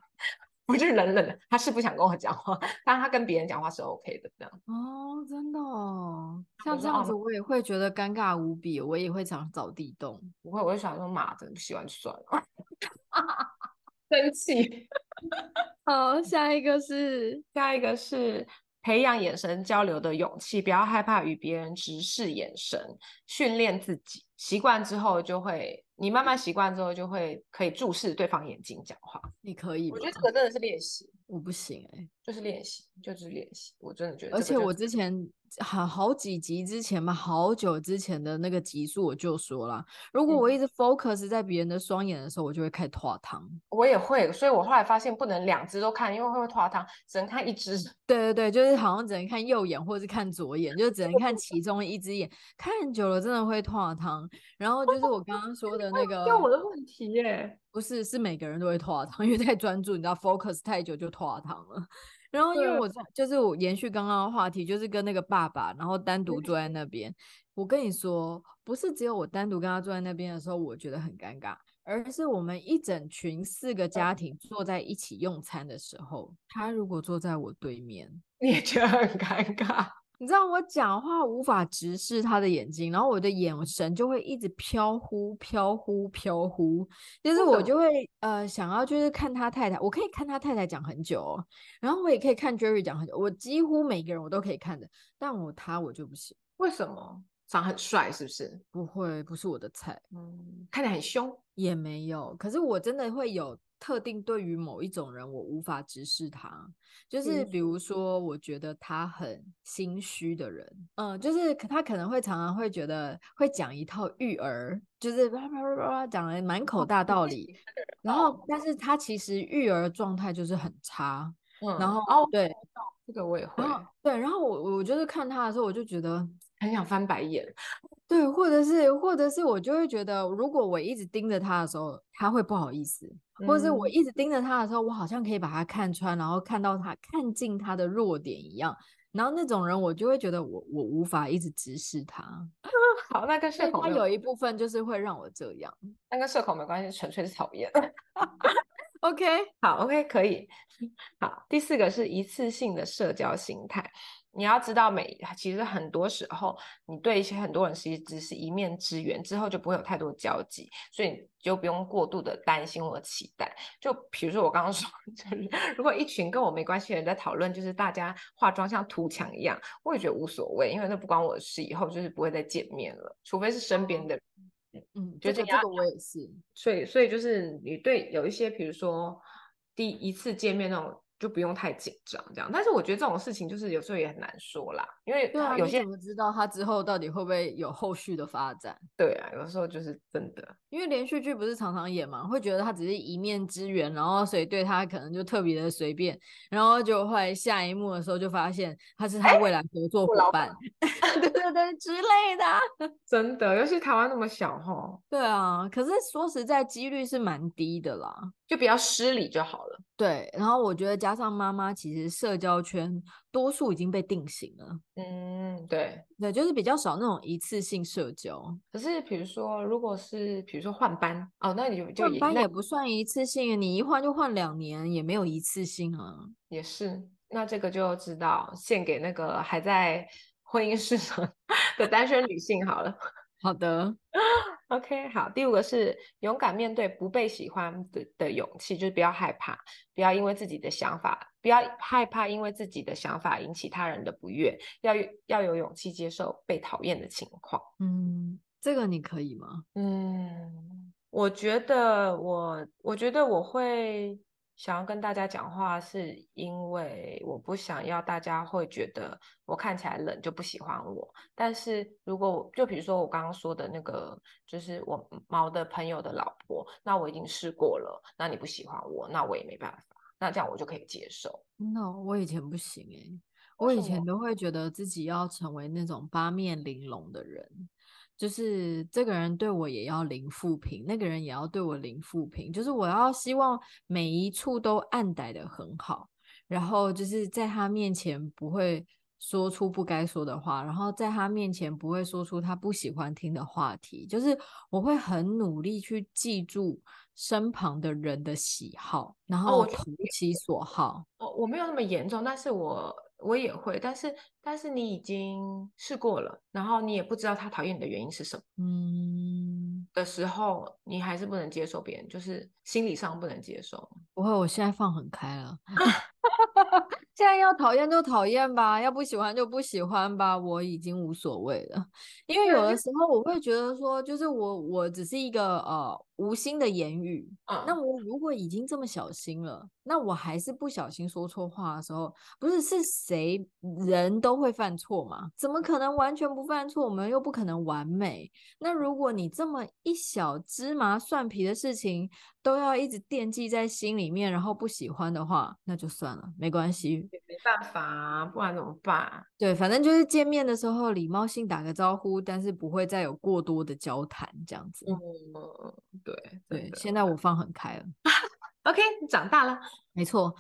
我就是冷冷的，他是不想跟我讲话，但他跟别人讲话是 OK 的这样。哦，真的哦，像这样子我也会觉得尴尬无比，我也会想找地洞。不会，我就想说，妈的，不喜欢就算了。生气，好，下一个是，下一个是培养眼神交流的勇气，不要害怕与别人直视眼神，训练自己，习惯之后就会，你慢慢习惯之后就会可以注视对方眼睛讲话，你可以，我觉得这个真的是练习，我不行哎、欸，就是练习，就是练习，我真的觉得，而且我之前。好好几集之前吧，好久之前的那个集数我就说了，如果我一直 focus 在别人的双眼的时候，我就会开始脱汤。我也会，所以我后来发现不能两只都看，因为会会脱汤，只能看一只。对对对，就是好像只能看右眼或者是看左眼，就只能看其中一只眼。看久了真的会脱汤。然后就是我刚刚说的那个，就我的问题耶，不是，是每个人都会脱汤，因为太专注，你知道 focus 太久就脱汤了。然后因为我就是我延续刚刚的话题，就是跟那个爸爸，然后单独坐在那边。我跟你说，不是只有我单独跟他坐在那边的时候，我觉得很尴尬，而是我们一整群四个家庭坐在一起用餐的时候，他如果坐在我对面，你也觉得很尴尬。你知道我讲话无法直视他的眼睛，然后我的眼神就会一直飘忽、飘忽、飘忽，就是我就会呃想要就是看他太太，我可以看他太太讲很久哦，然后我也可以看 Jerry 讲很久，我几乎每个人我都可以看的，但我他我就不行，为什么？长很帅是不是？不会，不是我的菜。嗯，看起来很凶也没有。可是我真的会有特定对于某一种人，我无法直视他。就是比如说，我觉得他很心虚的人，嗯，就是他可能会常常会觉得会讲一套育儿，就是叭叭叭叭讲的满口大道理，然后但是他其实育儿状态就是很差。嗯，然后哦，对，这个我也会。对，然后我我就是看他的时候，我就觉得。很想翻白眼，对，或者是，或者是我就会觉得，如果我一直盯着他的时候，他会不好意思；嗯、或者是我一直盯着他的时候，我好像可以把他看穿，然后看到他看尽他的弱点一样。然后那种人，我就会觉得我我无法一直直视他。好，那跟社恐，他有一部分就是会让我这样，那跟社恐没关系，纯粹是讨厌。OK，好，OK，可以。好，第四个是一次性的社交心态。你要知道每，每其实很多时候，你对一些很多人其实只是一面之缘，之后就不会有太多交集，所以你就不用过度的担心或期待。就比如说我刚刚 说，就是如果一群跟我没关系的人在讨论，就是大家化妆像涂墙一样，我也觉得无所谓，因为那不关我的事，以后就是不会再见面了，除非是身边的人。嗯，就这这个我也是。所以，所以就是你对有一些，比如说第一次见面那种。就不用太紧张，这样。但是我觉得这种事情就是有时候也很难说啦，因为有些人怎么知道他之后到底会不会有后续的发展？对啊，有时候就是真的，因为连续剧不是常常演嘛，会觉得他只是一面之缘，然后所以对他可能就特别的随便，然后就会下一幕的时候就发现他是他未来合作伙伴，欸、对对对之类的。真的，尤其台湾那么小齁。对啊，可是说实在，几率是蛮低的啦，就比较失礼就好了。对，然后我觉得加上妈妈，其实社交圈多数已经被定型了。嗯，对，对，就是比较少那种一次性社交。可是比如说，如果是比如说换班哦，那你就就换班也不算一次性，你一换就换两年，也没有一次性啊。也是，那这个就知道献给那个还在婚姻市场 的单身女性好了。好的。OK，好，第五个是勇敢面对不被喜欢的的勇气，就是不要害怕，不要因为自己的想法，不要害怕因为自己的想法引起他人的不悦，要要有勇气接受被讨厌的情况。嗯，这个你可以吗？嗯，我觉得我，我觉得我会。想要跟大家讲话，是因为我不想要大家会觉得我看起来冷就不喜欢我。但是如果就比如说我刚刚说的那个，就是我猫的朋友的老婆，那我已经试过了，那你不喜欢我，那我也没办法，那这样我就可以接受。那我以前不行诶，我以前都会觉得自己要成为那种八面玲珑的人。就是这个人对我也要零负评，那个人也要对我零负评。就是我要希望每一处都按捺得很好，然后就是在他面前不会说出不该说的话，然后在他面前不会说出他不喜欢听的话题。就是我会很努力去记住身旁的人的喜好，然后投其所好。我我没有那么严重，但是我。我也会，但是但是你已经试过了，然后你也不知道他讨厌你的原因是什么，嗯，的时候，你还是不能接受别人，就是心理上不能接受。不会，我现在放很开了。现在要讨厌就讨厌吧，要不喜欢就不喜欢吧，我已经无所谓了。因为有的时候我会觉得说，就是我我只是一个呃无心的言语，嗯，那我如果已经这么小心了，那我还是不小心说错话的时候，不是是谁人都会犯错嘛？怎么可能完全不犯错？我们又不可能完美。那如果你这么一小芝麻蒜皮的事情都要一直惦记在心里面，然后不喜欢的话，那就算了，没关系。没办法啊，不然怎么办？对，反正就是见面的时候礼貌性打个招呼，但是不会再有过多的交谈这样子。嗯，对对，现在我放很开了。OK，你长大了，没错。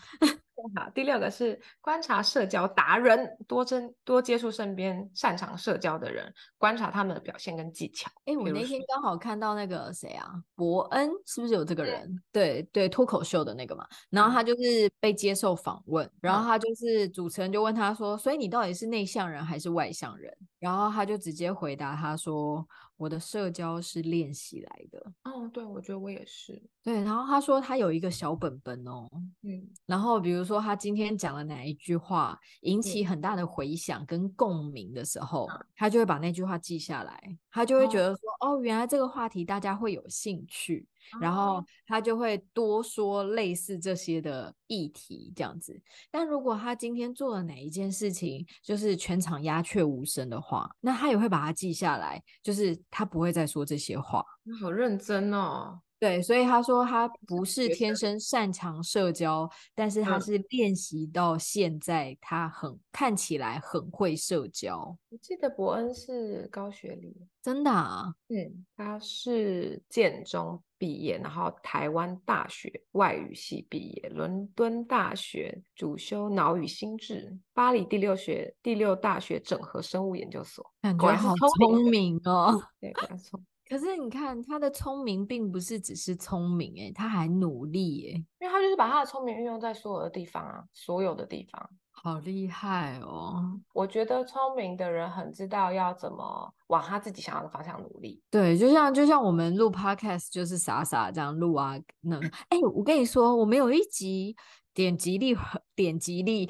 好，第六个是观察社交达人，多真多接触身边擅长社交的人，观察他们的表现跟技巧。哎，我那天刚好看到那个谁啊，伯恩是不是有这个人？对对，脱口秀的那个嘛。然后他就是被接受访问，然后他就是主持人就问他说：“所以你到底是内向人还是外向人？”然后他就直接回答他说。我的社交是练习来的。哦，对，我觉得我也是。对，然后他说他有一个小本本哦，嗯，然后比如说他今天讲了哪一句话引起很大的回响跟共鸣的时候，嗯，他就会把那句话记下来，他就会觉得说，哦，哦，原来这个话题大家会有兴趣。然后他就会多说类似这些的议题，这样子。但如果他今天做了哪一件事情，就是全场鸦雀无声的话，那他也会把它记下来，就是他不会再说这些话。好认真哦。对，所以他说他不是天生擅长社交，但是他是练习到现在，他很看起来很会社交。我记得伯恩是高学历，真的啊？嗯，他是建中毕业，然后台湾大学外语系毕业，伦敦大学主修脑与心智，巴黎第六学第六大学整合生物研究所，感觉好聪明哦。对，没错。可是你看他的聪明，并不是只是聪明，哎，他还努力，哎，因为他就是把他的聪明运用在所有的地方啊，所有的地方，好厉害哦！我觉得聪明的人很知道要怎么往他自己想要的方向努力。对，就像就像我们录 podcast 就是傻傻这样录啊，那哎，我跟你说，我们有一集。点击率很，点击率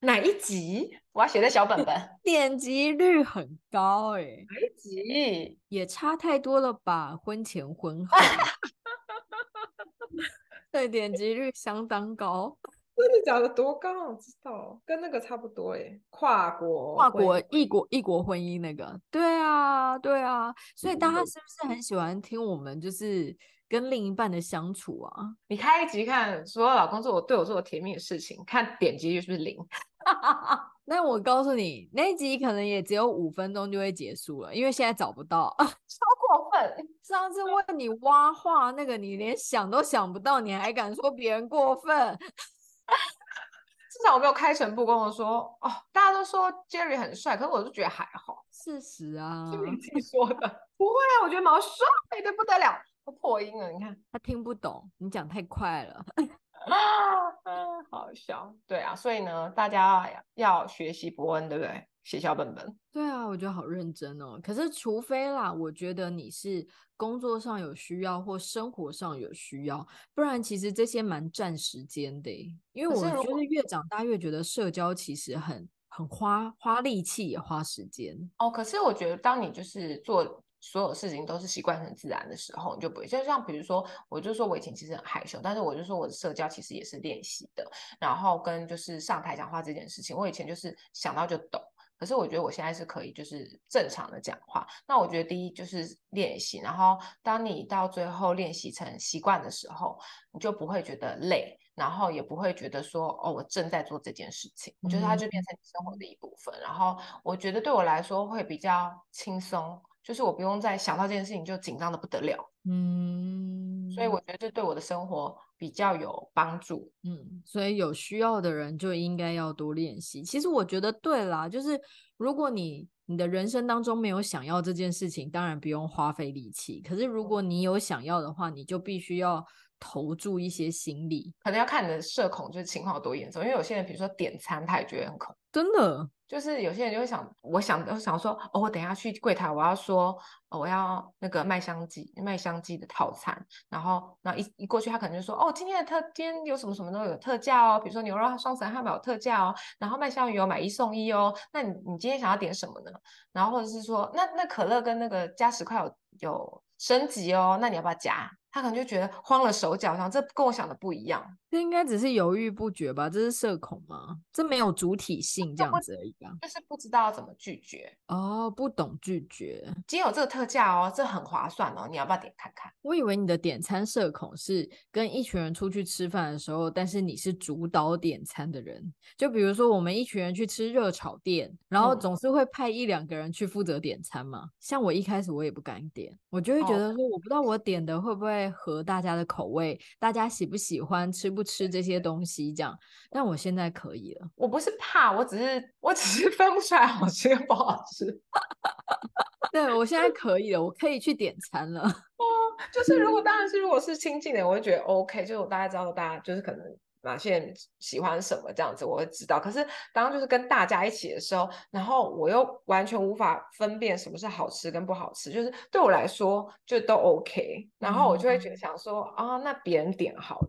哪一集？我要写在小本本。点击率很高哎、欸，哪一集？也差太多了吧？婚前婚后，对，点击率相当高。真的假的？多高？我知道，跟那个差不多哎、欸。跨国，跨国异国异国婚姻那个，对啊，对啊。所以大家是不是很喜欢听我们就是？跟另一半的相处啊，你开一集看，说老公做我对我做的甜蜜的事情，看点击率是不是零？那我告诉你，那一集可能也只有五分钟就会结束了，因为现在找不到，超过分。上次问你挖话那个，你连想都想不到，你还敢说别人过分？至少我没有开诚布公的说，哦，大家都说 Jerry 很帅，可是我就觉得还好。事实啊，是你自己说的。不会啊，我觉得毛帅的不得了。破音了，你看他听不懂，你讲太快了，啊，好笑。对啊，所以呢，大家要学习伯恩，对不对？写小本本。对啊，我觉得好认真哦。可是除非啦，我觉得你是工作上有需要或生活上有需要，不然其实这些蛮占时间的。因为我觉得越长大越觉得社交其实很很花花力气也花时间。哦，可是我觉得当你就是做。所有事情都是习惯成自然的时候，你就不会。就像比如说，我就说我以前其实很害羞，但是我就说我的社交其实也是练习的。然后跟就是上台讲话这件事情，我以前就是想到就抖，可是我觉得我现在是可以就是正常的讲话。那我觉得第一就是练习，然后当你到最后练习成习惯的时候，你就不会觉得累，然后也不会觉得说哦，我正在做这件事情，我觉得它就变成你生活的一部分。嗯。然后我觉得对我来说会比较轻松。就是我不用再想到这件事情就紧张的不得了，嗯，所以我觉得这对我的生活比较有帮助，嗯，所以有需要的人就应该要多练习。其实我觉得对啦，就是如果你你的人生当中没有想要这件事情，当然不用花费力气。可是如果你有想要的话，你就必须要投注一些心力。可能要看你的社恐就是情况有多严重，因为有些人比如说点餐，他也觉得很恐，真的。就是有些人就会想，我想我想说，哦，我等一下去柜台，我要说，我要那个麦香鸡麦香鸡的套餐，然后，然后一一过去，他可能就说，哦，今天的特今天有什么什么都有特价哦，比如说牛肉双层汉堡有特价哦，然后麦香鱼有买一送一哦，那你你今天想要点什么呢？然后或者是说，那那可乐跟那个加十块有有升级哦，那你要不要加？他可能就觉得慌了手脚，想这跟我想的不一样。这应该只是犹豫不决吧？这是社恐吗？这没有主体性这样子而已啊。就是不知道怎么拒绝哦，不懂拒绝。今天有这个特价哦，这很划算哦，你要不要点看看？我以为你的点餐社恐是跟一群人出去吃饭的时候，但是你是主导点餐的人。就比如说我们一群人去吃热炒店，然后总是会派一两个人去负责点餐嘛。嗯。像我一开始我也不敢点，我就会觉得说我不知道我点的会不会。会合大家的口味，大家喜不喜欢，吃不吃这些东西这样。但我现在可以了，我不是怕，我只是我只是分不出来好吃跟不好吃。对，我现在可以了，我可以去点餐了。哦，就是如果当然是如果是亲近的，我会觉得 OK，就是我大概知道大家就是可能。哪些人喜欢什么这样子，我会知道。可是当就是跟大家一起的时候，然后我又完全无法分辨什么是好吃跟不好吃，就是对我来说就都 OK。然后我就会觉得想说啊、那别人点好了。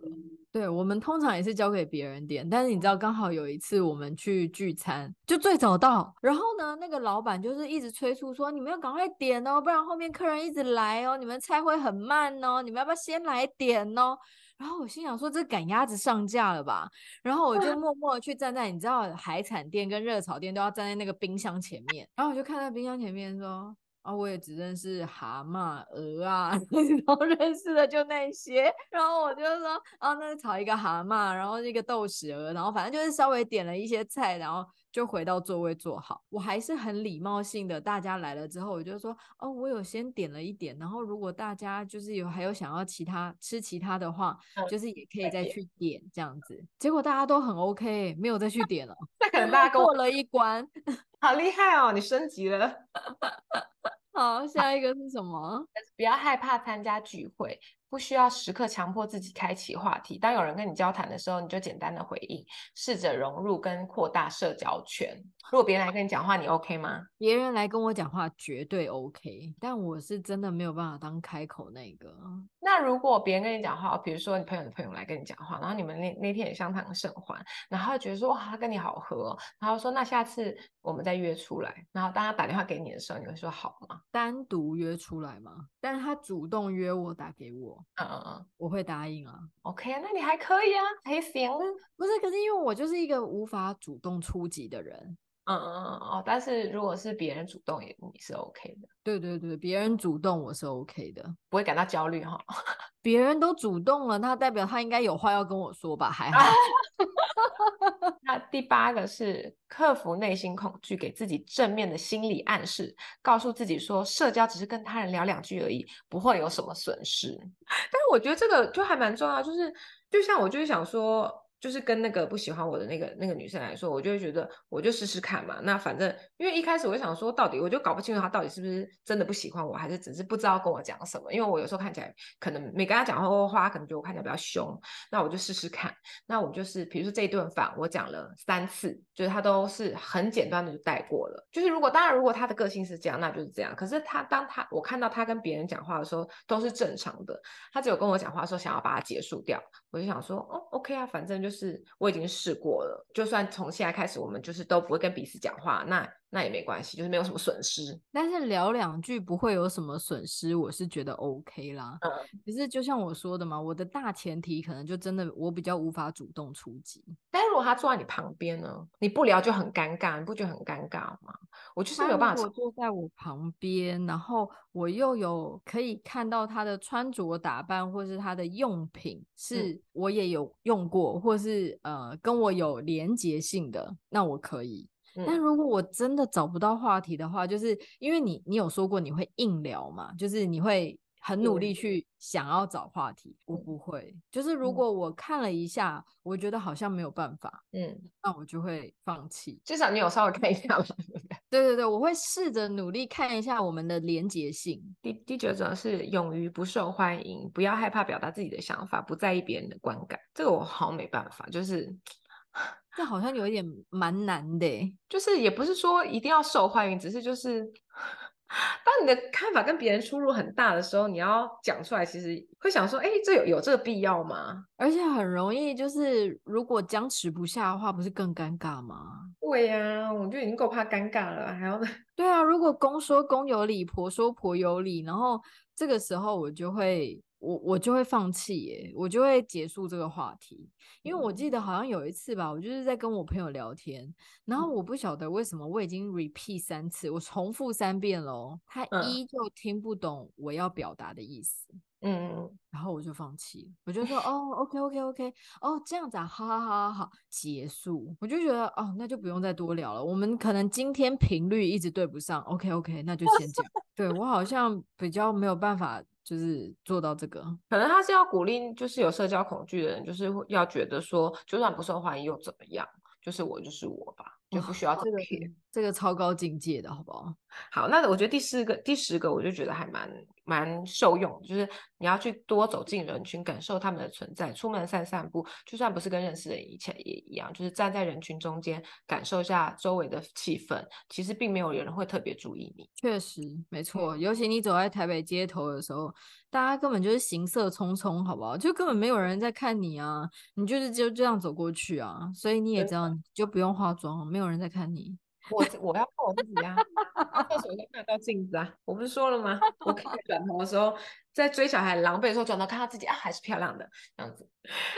对，我们通常也是交给别人点，但是你知道，刚好有一次我们去聚餐，就最早到，然后呢，那个老板就是一直催促说，你们要赶快点哦，不然后面客人一直来哦，你们菜会很慢哦，你们要不要先来点哦？然后我心想说，这赶鸭子上架了吧？然后我就 默默的去站在，你知道，海产店跟热炒店都要站在那个冰箱前面。然后我就看到冰箱前面说，啊，我也只认识蛤蟆、鹅啊，然后认识的就那些。然后我就说，啊，那炒一个蛤蟆，然后一个豆豉鹅，然后反正就是稍微点了一些菜，然后。就回到座位坐好，我还是很礼貌性的。大家来了之后，我就说哦，我有先点了一点，然后如果大家就是有还有想要其他吃其他的话，嗯、就是也可以再去点这样子。结果大家都很 OK，没有再去点了。那可能大家过了一关，好厉害哦，你升级了。好，下一个是什么？不要害怕参加聚会。不需要时刻强迫自己开启话题。当有人跟你交谈的时候，你就简单的回应，试着融入跟扩大社交圈。如果别人来跟你讲话，你 OK 吗？别人来跟我讲话绝对 OK，但我是真的没有办法当开口那个。那如果别人跟你讲话，比如说你朋友的朋友来跟你讲话，然后你们那那天也相谈甚欢，然后觉得说哇，他跟你好合，然后说那下次我们再约出来。然后当他打电话给你的时候，你会说好吗？单独约出来吗？但是他主动约我打给我。嗯嗯嗯，我会答应啊。OK，那你还可以啊，还行。不是，可是因为我就是一个无法主动出击的人。嗯嗯嗯哦，但是如果是别人主动，也你是 OK 的。对对对，别人主动我是 OK 的，不会感到焦虑哈。别人都主动了，那代表他应该有话要跟我说吧？还好。那第八个是克服内心恐惧，给自己正面的心理暗示，告诉自己说，社交只是跟他人聊两句而已，不会有什么损失。但是我觉得这个就还蛮重要，就是就像我就是想说。就是跟那个不喜欢我的那个那个女生来说，我就会觉得我就试试看嘛。那反正因为一开始我就想说，到底我就搞不清楚她到底是不是真的不喜欢我，还是只是不知道跟我讲什么。因为我有时候看起来可能没跟她讲话，话可能觉得我看起来比较凶。那我就试试看。那我就是比如说这一顿饭我讲了三次，就是她都是很简单的就带过了。就是如果当然如果她的个性是这样，那就是这样。可是她当她我看到她跟别人讲话的时候都是正常的，她只有跟我讲话说想要把它结束掉，我就想说哦，OK 啊，反正就。就是我已经试过了，就算从现在开始，我们就是都不会跟彼此讲话，那那也没关系，就是没有什么损失。但是聊两句不会有什么损失，我是觉得 OK 啦。嗯，其实就像我说的嘛，我的大前提可能就真的我比较无法主动出击。但如果他坐在你旁边呢，你不聊就很尴尬，你不觉得很尴尬吗？我就是没有办法。我坐在我旁边，然后我又有可以看到他的穿着打扮，或是他的用品是我也有用过，嗯、或是呃跟我有连结性的，那我可以。但如果我真的找不到话题的话，就是因为你，你有说过你会硬聊嘛，就是你会很努力去想要找话题。我不会，就是如果我看了一下，我觉得好像没有办法，嗯，那我就会放弃。至少你有稍微看一下吧。对对对，我会试着努力看一下我们的连结性。第第九种是勇于不受欢迎，不要害怕表达自己的想法，不在意别人的观感。这个我好没办法，就是。这好像有一点蛮难的，就是也不是说一定要受欢迎，只是就是当你的看法跟别人出入很大的时候，你要讲出来，其实会想说，哎，这有有这个必要吗？而且很容易，就是如果僵持不下的话，不是更尴尬吗？对呀、啊，我就已经够怕尴尬了，还要 对啊，如果公说公有理，婆说婆有理，然后这个时候我就会。我我就会放弃耶，我就会结束这个话题，因为我记得好像有一次吧，我就是在跟我朋友聊天，然后我不晓得为什么我已经 repeat 三次，我重复三遍了，他依旧听不懂我要表达的意思，嗯，然后我就放弃，我就说 哦，OK OK OK，哦这样子啊，好好好好好，结束，我就觉得哦，那就不用再多聊了，我们可能今天频率一直对不上，OK OK，那就先这样，对，我好像比较没有办法。就是做到这个？可能他是要鼓励，就是有社交恐惧的人，就是要觉得说，就算不受欢迎又怎么样？就是我就是我吧，就不需要这么撇。这个超高境界的好不好？好，那我觉得第四个、第十个，我就觉得还蛮蛮受用，就是你要去多走进人群，感受他们的存在。出门散散步，就算不是跟认识的人，以前也一样，就是站在人群中间，感受一下周围的气氛。其实并没有人会特别注意你。确实，没错。尤其你走在台北街头的时候，大家根本就是行色匆匆，好不好？就根本没有人在看你啊，你就是就这样走过去啊，所以你也这样，你就不用化妆，没有人在看你。我我要看我自己啊，厕所都看得到镜子啊，我不是说了吗？我可以转头的时候，在追小孩狼狈的时候，转头看到自己啊，还是漂亮的这样子。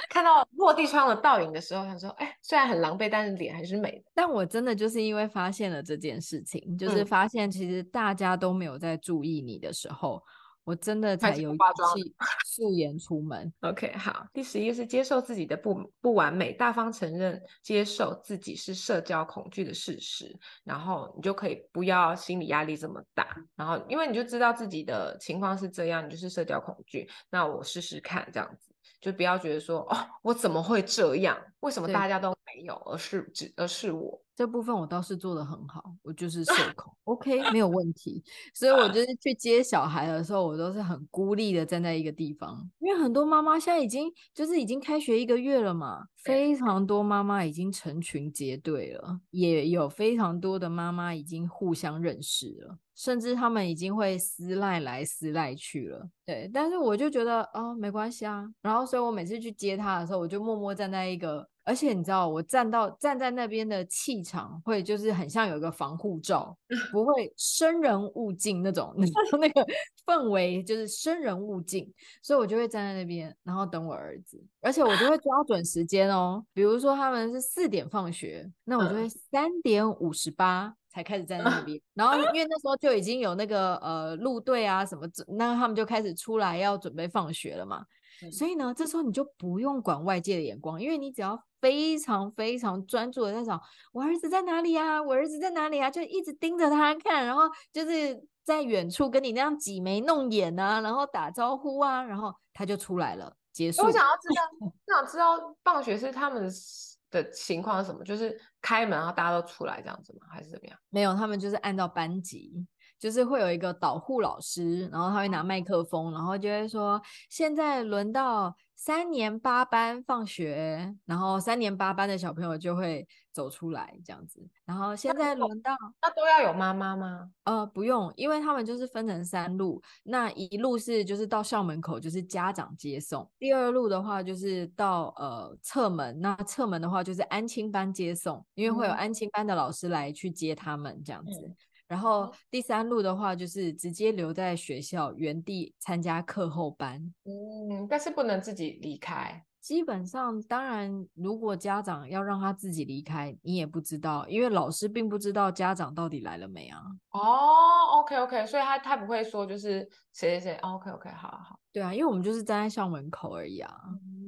看到落地窗的倒影的时候，想说，哎，虽然很狼狈，但是脸还是美的。但我真的就是因为发现了这件事情，就是发现其实大家都没有在注意你的时候。我真的才有勇气 素颜出门。OK，好。第十一个是接受自己的不不完美，大方承认接受自己是社交恐惧的事实，然后你就可以不要心理压力这么大。然后因为你就知道自己的情况是这样，你就是社交恐惧，那我试试看这样子，就不要觉得说哦，我怎么会这样？为什么大家都没有，而是只而是我？这部分我倒是做的很好，我就是 社恐，OK，没有问题。所以我就是去接小孩的时候，我都是很孤立的站在一个地方，因为很多妈妈现在已经就是已经开学一个月了嘛，非常多妈妈已经成群结队了，也有非常多的妈妈已经互相认识了，甚至他们已经会私赖来私赖去了。对，但是我就觉得哦，没关系啊。然后，所以我每次去接他的时候，我就默默站在一个。而且你知道，我站到站在那边的气场会就是很像有一个防护罩，不会生人勿近那种，那个氛围就是生人勿近，所以我就会站在那边，然后等我儿子，而且我就会 抓准时间哦。比如说他们是四点放学，那我就会三点五十八才开始站在那边，然后因为那时候就已经有那个呃路队啊什么，那他们就开始出来要准备放学了嘛。所以呢，这时候你就不用管外界的眼光，因为你只要非常非常专注的在找我儿子在哪里啊，我儿子在哪里啊，就一直盯着他看，然后就是在远处跟你那样挤眉弄眼啊，然后打招呼啊，然后他就出来了，结束。我想要知道，我想知道放学是他们的情况是什么？就是开门然后大家都出来这样子吗？还是怎么样？没有，他们就是按照班级。就是会有一个导护老师，然后他会拿麦克风，然后就会说：“现在轮到三年八班放学，然后三年八班的小朋友就会走出来这样子。然后现在轮到……那都要有妈妈吗？呃，不用，因为他们就是分成三路，那一路是就是到校门口就是家长接送，第二路的话就是到呃侧门，那侧门的话就是安亲班接送，因为会有安亲班的老师来去接他们这样子。嗯”然后第三路的话，就是直接留在学校原地参加课后班。嗯，但是不能自己离开。基本上，当然，如果家长要让他自己离开，你也不知道，因为老师并不知道家长到底来了没啊。哦，OK OK，所以他他不会说就是谁谁谁。OK OK，好好好。对啊，因为我们就是站在校门口而已啊。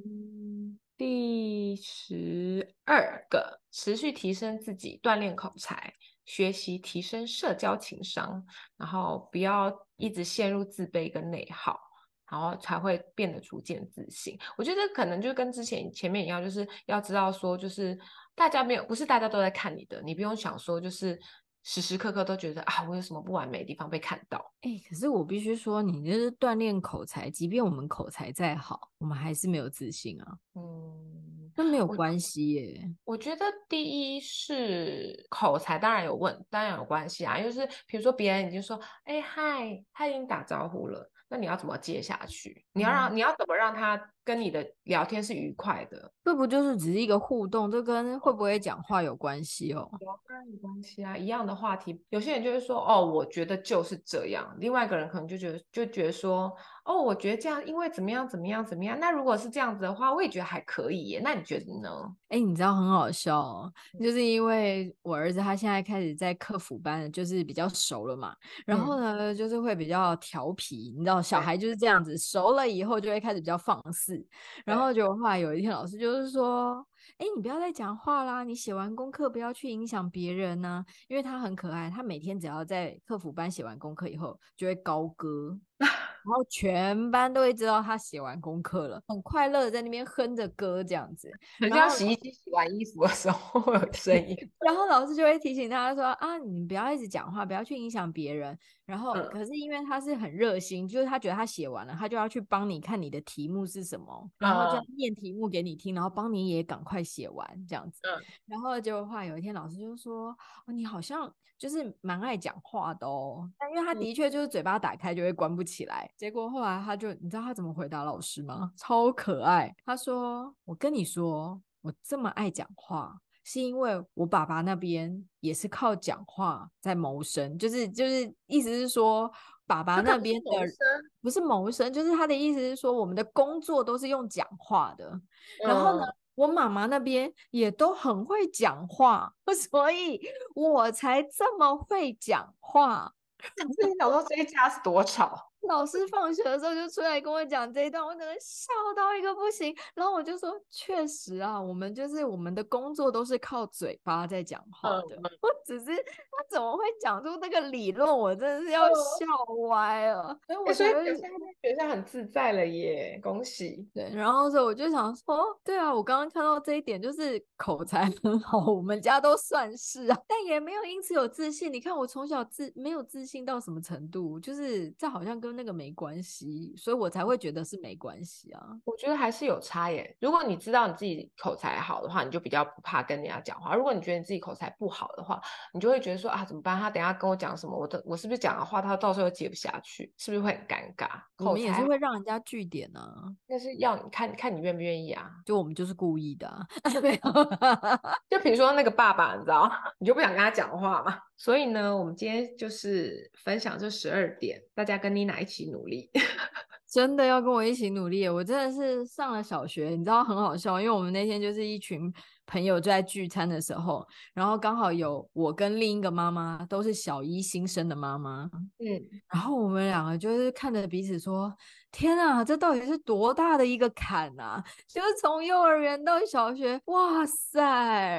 嗯，第十二个，持续提升自己，锻炼口才。学习提升社交情商，然后不要一直陷入自卑跟内耗，然后才会变得逐渐自信。我觉得可能就跟之前前面一样，就是要知道说，就是大家没有，不是大家都在看你的，你不用想说就是。时时刻刻都觉得啊，我有什么不完美的地方被看到。哎、欸，可是我必须说，你就是锻炼口才，即便我们口才再好，我们还是没有自信啊。嗯，那没有关系耶我。我觉得第一是口才，当然有问，当然有关系啊。就是比如说别人已经说，哎、欸、嗨，他已经打招呼了，那你要怎么接下去？你要让、嗯、你要怎么让他？跟你的聊天是愉快的，这不就是只是一个互动？这跟会不会讲话有关系哦？有当然关系啊，一样的话题，有些人就会说哦，我觉得就是这样，另外一个人可能就觉得就觉得说哦，我觉得这样，因为怎么样怎么样怎么样。那如果是这样子的话，我也觉得还可以耶。那你觉得呢？哎，你知道很好笑哦，就是因为我儿子他现在开始在客服班，就是比较熟了嘛，然后呢，就是会比较调皮，你知道小孩就是这样子，熟了以后就会开始比较放肆。然后就后来有一天，老师就是说：“哎，你不要再讲话啦，你写完功课不要去影响别人呢，因为他很可爱，他每天只要在客服班写完功课以后，就会高歌。”然后全班都会知道他写完功课了，很快乐的在那边哼着歌这样子，很像洗衣机洗完衣服的时候会有声音。然后老师就会提醒他说啊，你不要一直讲话，不要去影响别人。然后可是因为他是很热心，就是他觉得他写完了，他就要去帮你看你的题目是什么，然后就念题目给你听，然后帮你也赶快写完这样子。然后结果话有一天老师就说，哦，你好像就是蛮爱讲话的哦，但因为他的确就是嘴巴打开就会关不起来。结果后来他就，你知道他怎么回答老师吗？超可爱。他说：“我跟你说，我这么爱讲话，是因为我爸爸那边也是靠讲话在谋生，就是就是意思是说，爸爸那边的不是谋生，就是他的意思是说，我们的工作都是用讲话的。然后呢，我妈妈那边也都很会讲话，所以我才这么会讲话。你想说这一家是多吵？”老师放学的时候就出来跟我讲这一段，我可能笑到一个不行。然后我就说：“确实啊，我们就是我们的工作都是靠嘴巴在讲话的。嗯” 我只是他怎么会讲出那个理论，我真的是要笑歪了。所以我觉得现在学校很自在了耶，恭喜。对，然后所以我就想说，对啊，我刚刚看到这一点，就是口才很好，我们家都算是啊，但也没有因此有自信。你看我从小自没有自信到什么程度，就是这好像跟。那个没关系，所以我才会觉得是没关系啊。我觉得还是有差耶。如果你知道你自己口才好的话，你就比较不怕跟人家讲话。如果你觉得你自己口才不好的话，你就会觉得说啊，怎么办？他等下跟我讲什么？我的我是不是讲的话，他到时候又接不下去，是不是会很尴尬？我们也是会让人家据点呢、啊，但是要你看看你愿不愿意啊。就我们就是故意的、啊，就比如说那个爸爸，你知道，你就不想跟他讲话嘛。所以呢，我们今天就是分享这十二点，大家跟妮娜一起努力，真的要跟我一起努力。我真的是上了小学，你知道很好笑，因为我们那天就是一群朋友就在聚餐的时候，然后刚好有我跟另一个妈妈都是小一新生的妈妈，嗯，然后我们两个就是看着彼此说。天啊，这到底是多大的一个坎啊！就是从幼儿园到小学，哇塞！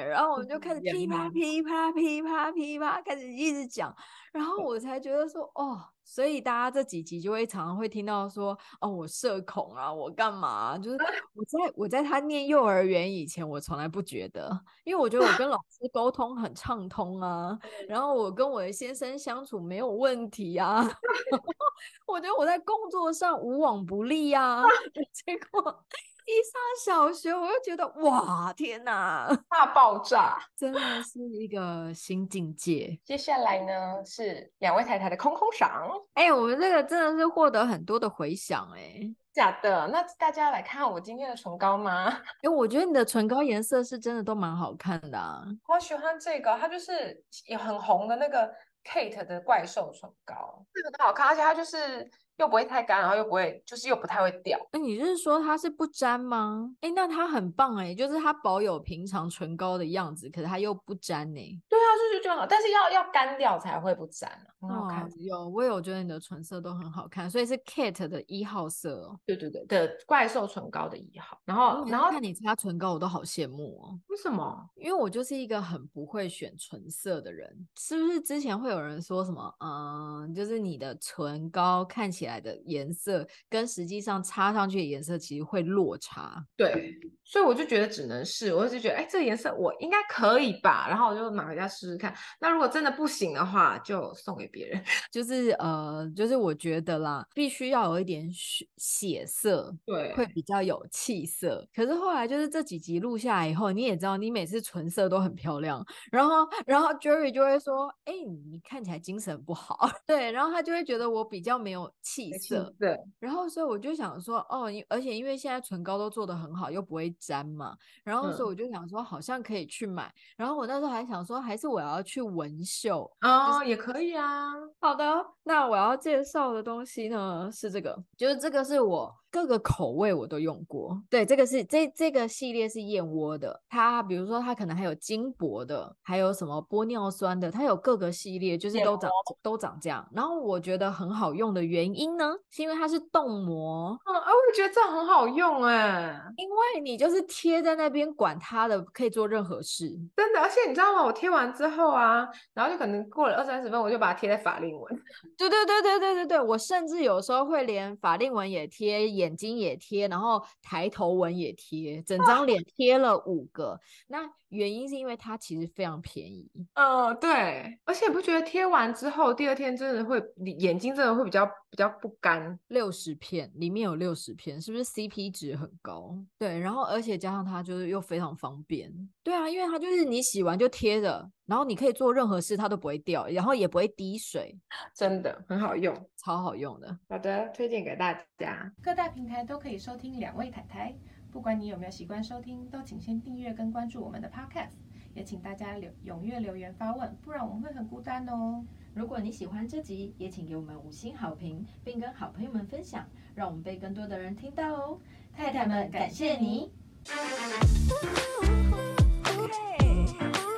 然后我们就开始噼啪噼啪噼啪噼啪开始一直讲，然后我才觉得说，哦。所以大家这几集就会常常会听到说，哦，我社恐啊，我干嘛？就是 我在我在他念幼儿园以前，我从来不觉得，因为我觉得我跟老师沟通很畅通啊，然后我跟我的先生相处没有问题啊，我觉得我在工作上无往不利啊，结果。一上小学，我就觉得哇，天哪，大爆炸，真的是一个新境界。接下来呢，是两位太太的空空赏。哎、欸，我们这个真的是获得很多的回响，哎，假的？那大家来看我今天的唇膏吗？哎、欸，我觉得你的唇膏颜色是真的都蛮好看的啊。我喜欢这个，它就是也很红的那个 Kate 的怪兽唇膏，这个很好看，而且它就是。又不会太干，然后又不会，就是又不太会掉。那你是说它是不粘吗？哎，那它很棒哎，就是它保有平常唇膏的样子，可是它又不粘呢。对啊，就是这样，但是要要干掉才会不粘啊。很好看，哦、有我有觉得你的唇色都很好看，所以是 Kate 的一号色哦。对对对，的怪兽唇膏的一号。然后然后看你擦唇膏，我都好羡慕哦。为什么？因为我就是一个很不会选唇色的人。是不是之前会有人说什么？嗯，就是你的唇膏看起来的颜色。色跟实际上擦上去的颜色其实会落差，对，所以我就觉得只能试，我就觉得哎，这个颜色我应该可以吧，然后我就买回家试试看。那如果真的不行的话，就送给别人。就是呃，就是我觉得啦，必须要有一点血血色，对，会比较有气色。可是后来就是这几集录下来以后，你也知道，你每次唇色都很漂亮，然后然后 Jerry 就会说，哎，你看起来精神不好，对，然后他就会觉得我比较没有气色，对。然后，所以我就想说，哦，而且因为现在唇膏都做的很好，又不会粘嘛，然后所以我就想说，好像可以去买。然后我那时候还想说，还是我要去纹绣哦，也可以啊。好的，那我要介绍的东西呢是这个，就是这个是我各个口味我都用过。对，这个是这这个系列是燕窝的，它比如说它可能还有金箔的，还有什么玻尿酸的，它有各个系列，就是都长都长这样。然后我觉得很好用的原因呢，是因为它是冻膜。嗯，啊，我也觉得这样很好用哎，因为你就是贴在那边，管它的，可以做任何事。真的，而且你知道吗？我贴完之后啊，然后就可能过了二三十分，我就把它贴在法令纹。对对对对对对对，我甚至有时候会连法令纹也贴，眼睛也贴，然后抬头纹也贴，整张脸贴了五个。啊、那原因是因为它其实非常便宜。嗯、呃，对，而且不觉得贴完之后第二天真的会眼睛真的会比较比较不干？六十片里面有六十片，是不是 CP 值很高？对，然后而且加上它就是又非常方便。对啊，因为它就是你洗完就贴着，然后你可以做任何事它都不会掉，然后也不会滴水，真的很好用，超好用的。好的，推荐给大家。各大平台都可以收听两位太太。不管你有没有习惯收听，都请先订阅跟关注我们的 Podcast，也请大家留踊跃留言发问，不然我们会很孤单哦。如果你喜欢这集，也请给我们五星好评，并跟好朋友们分享，让我们被更多的人听到哦。太太们，感谢你。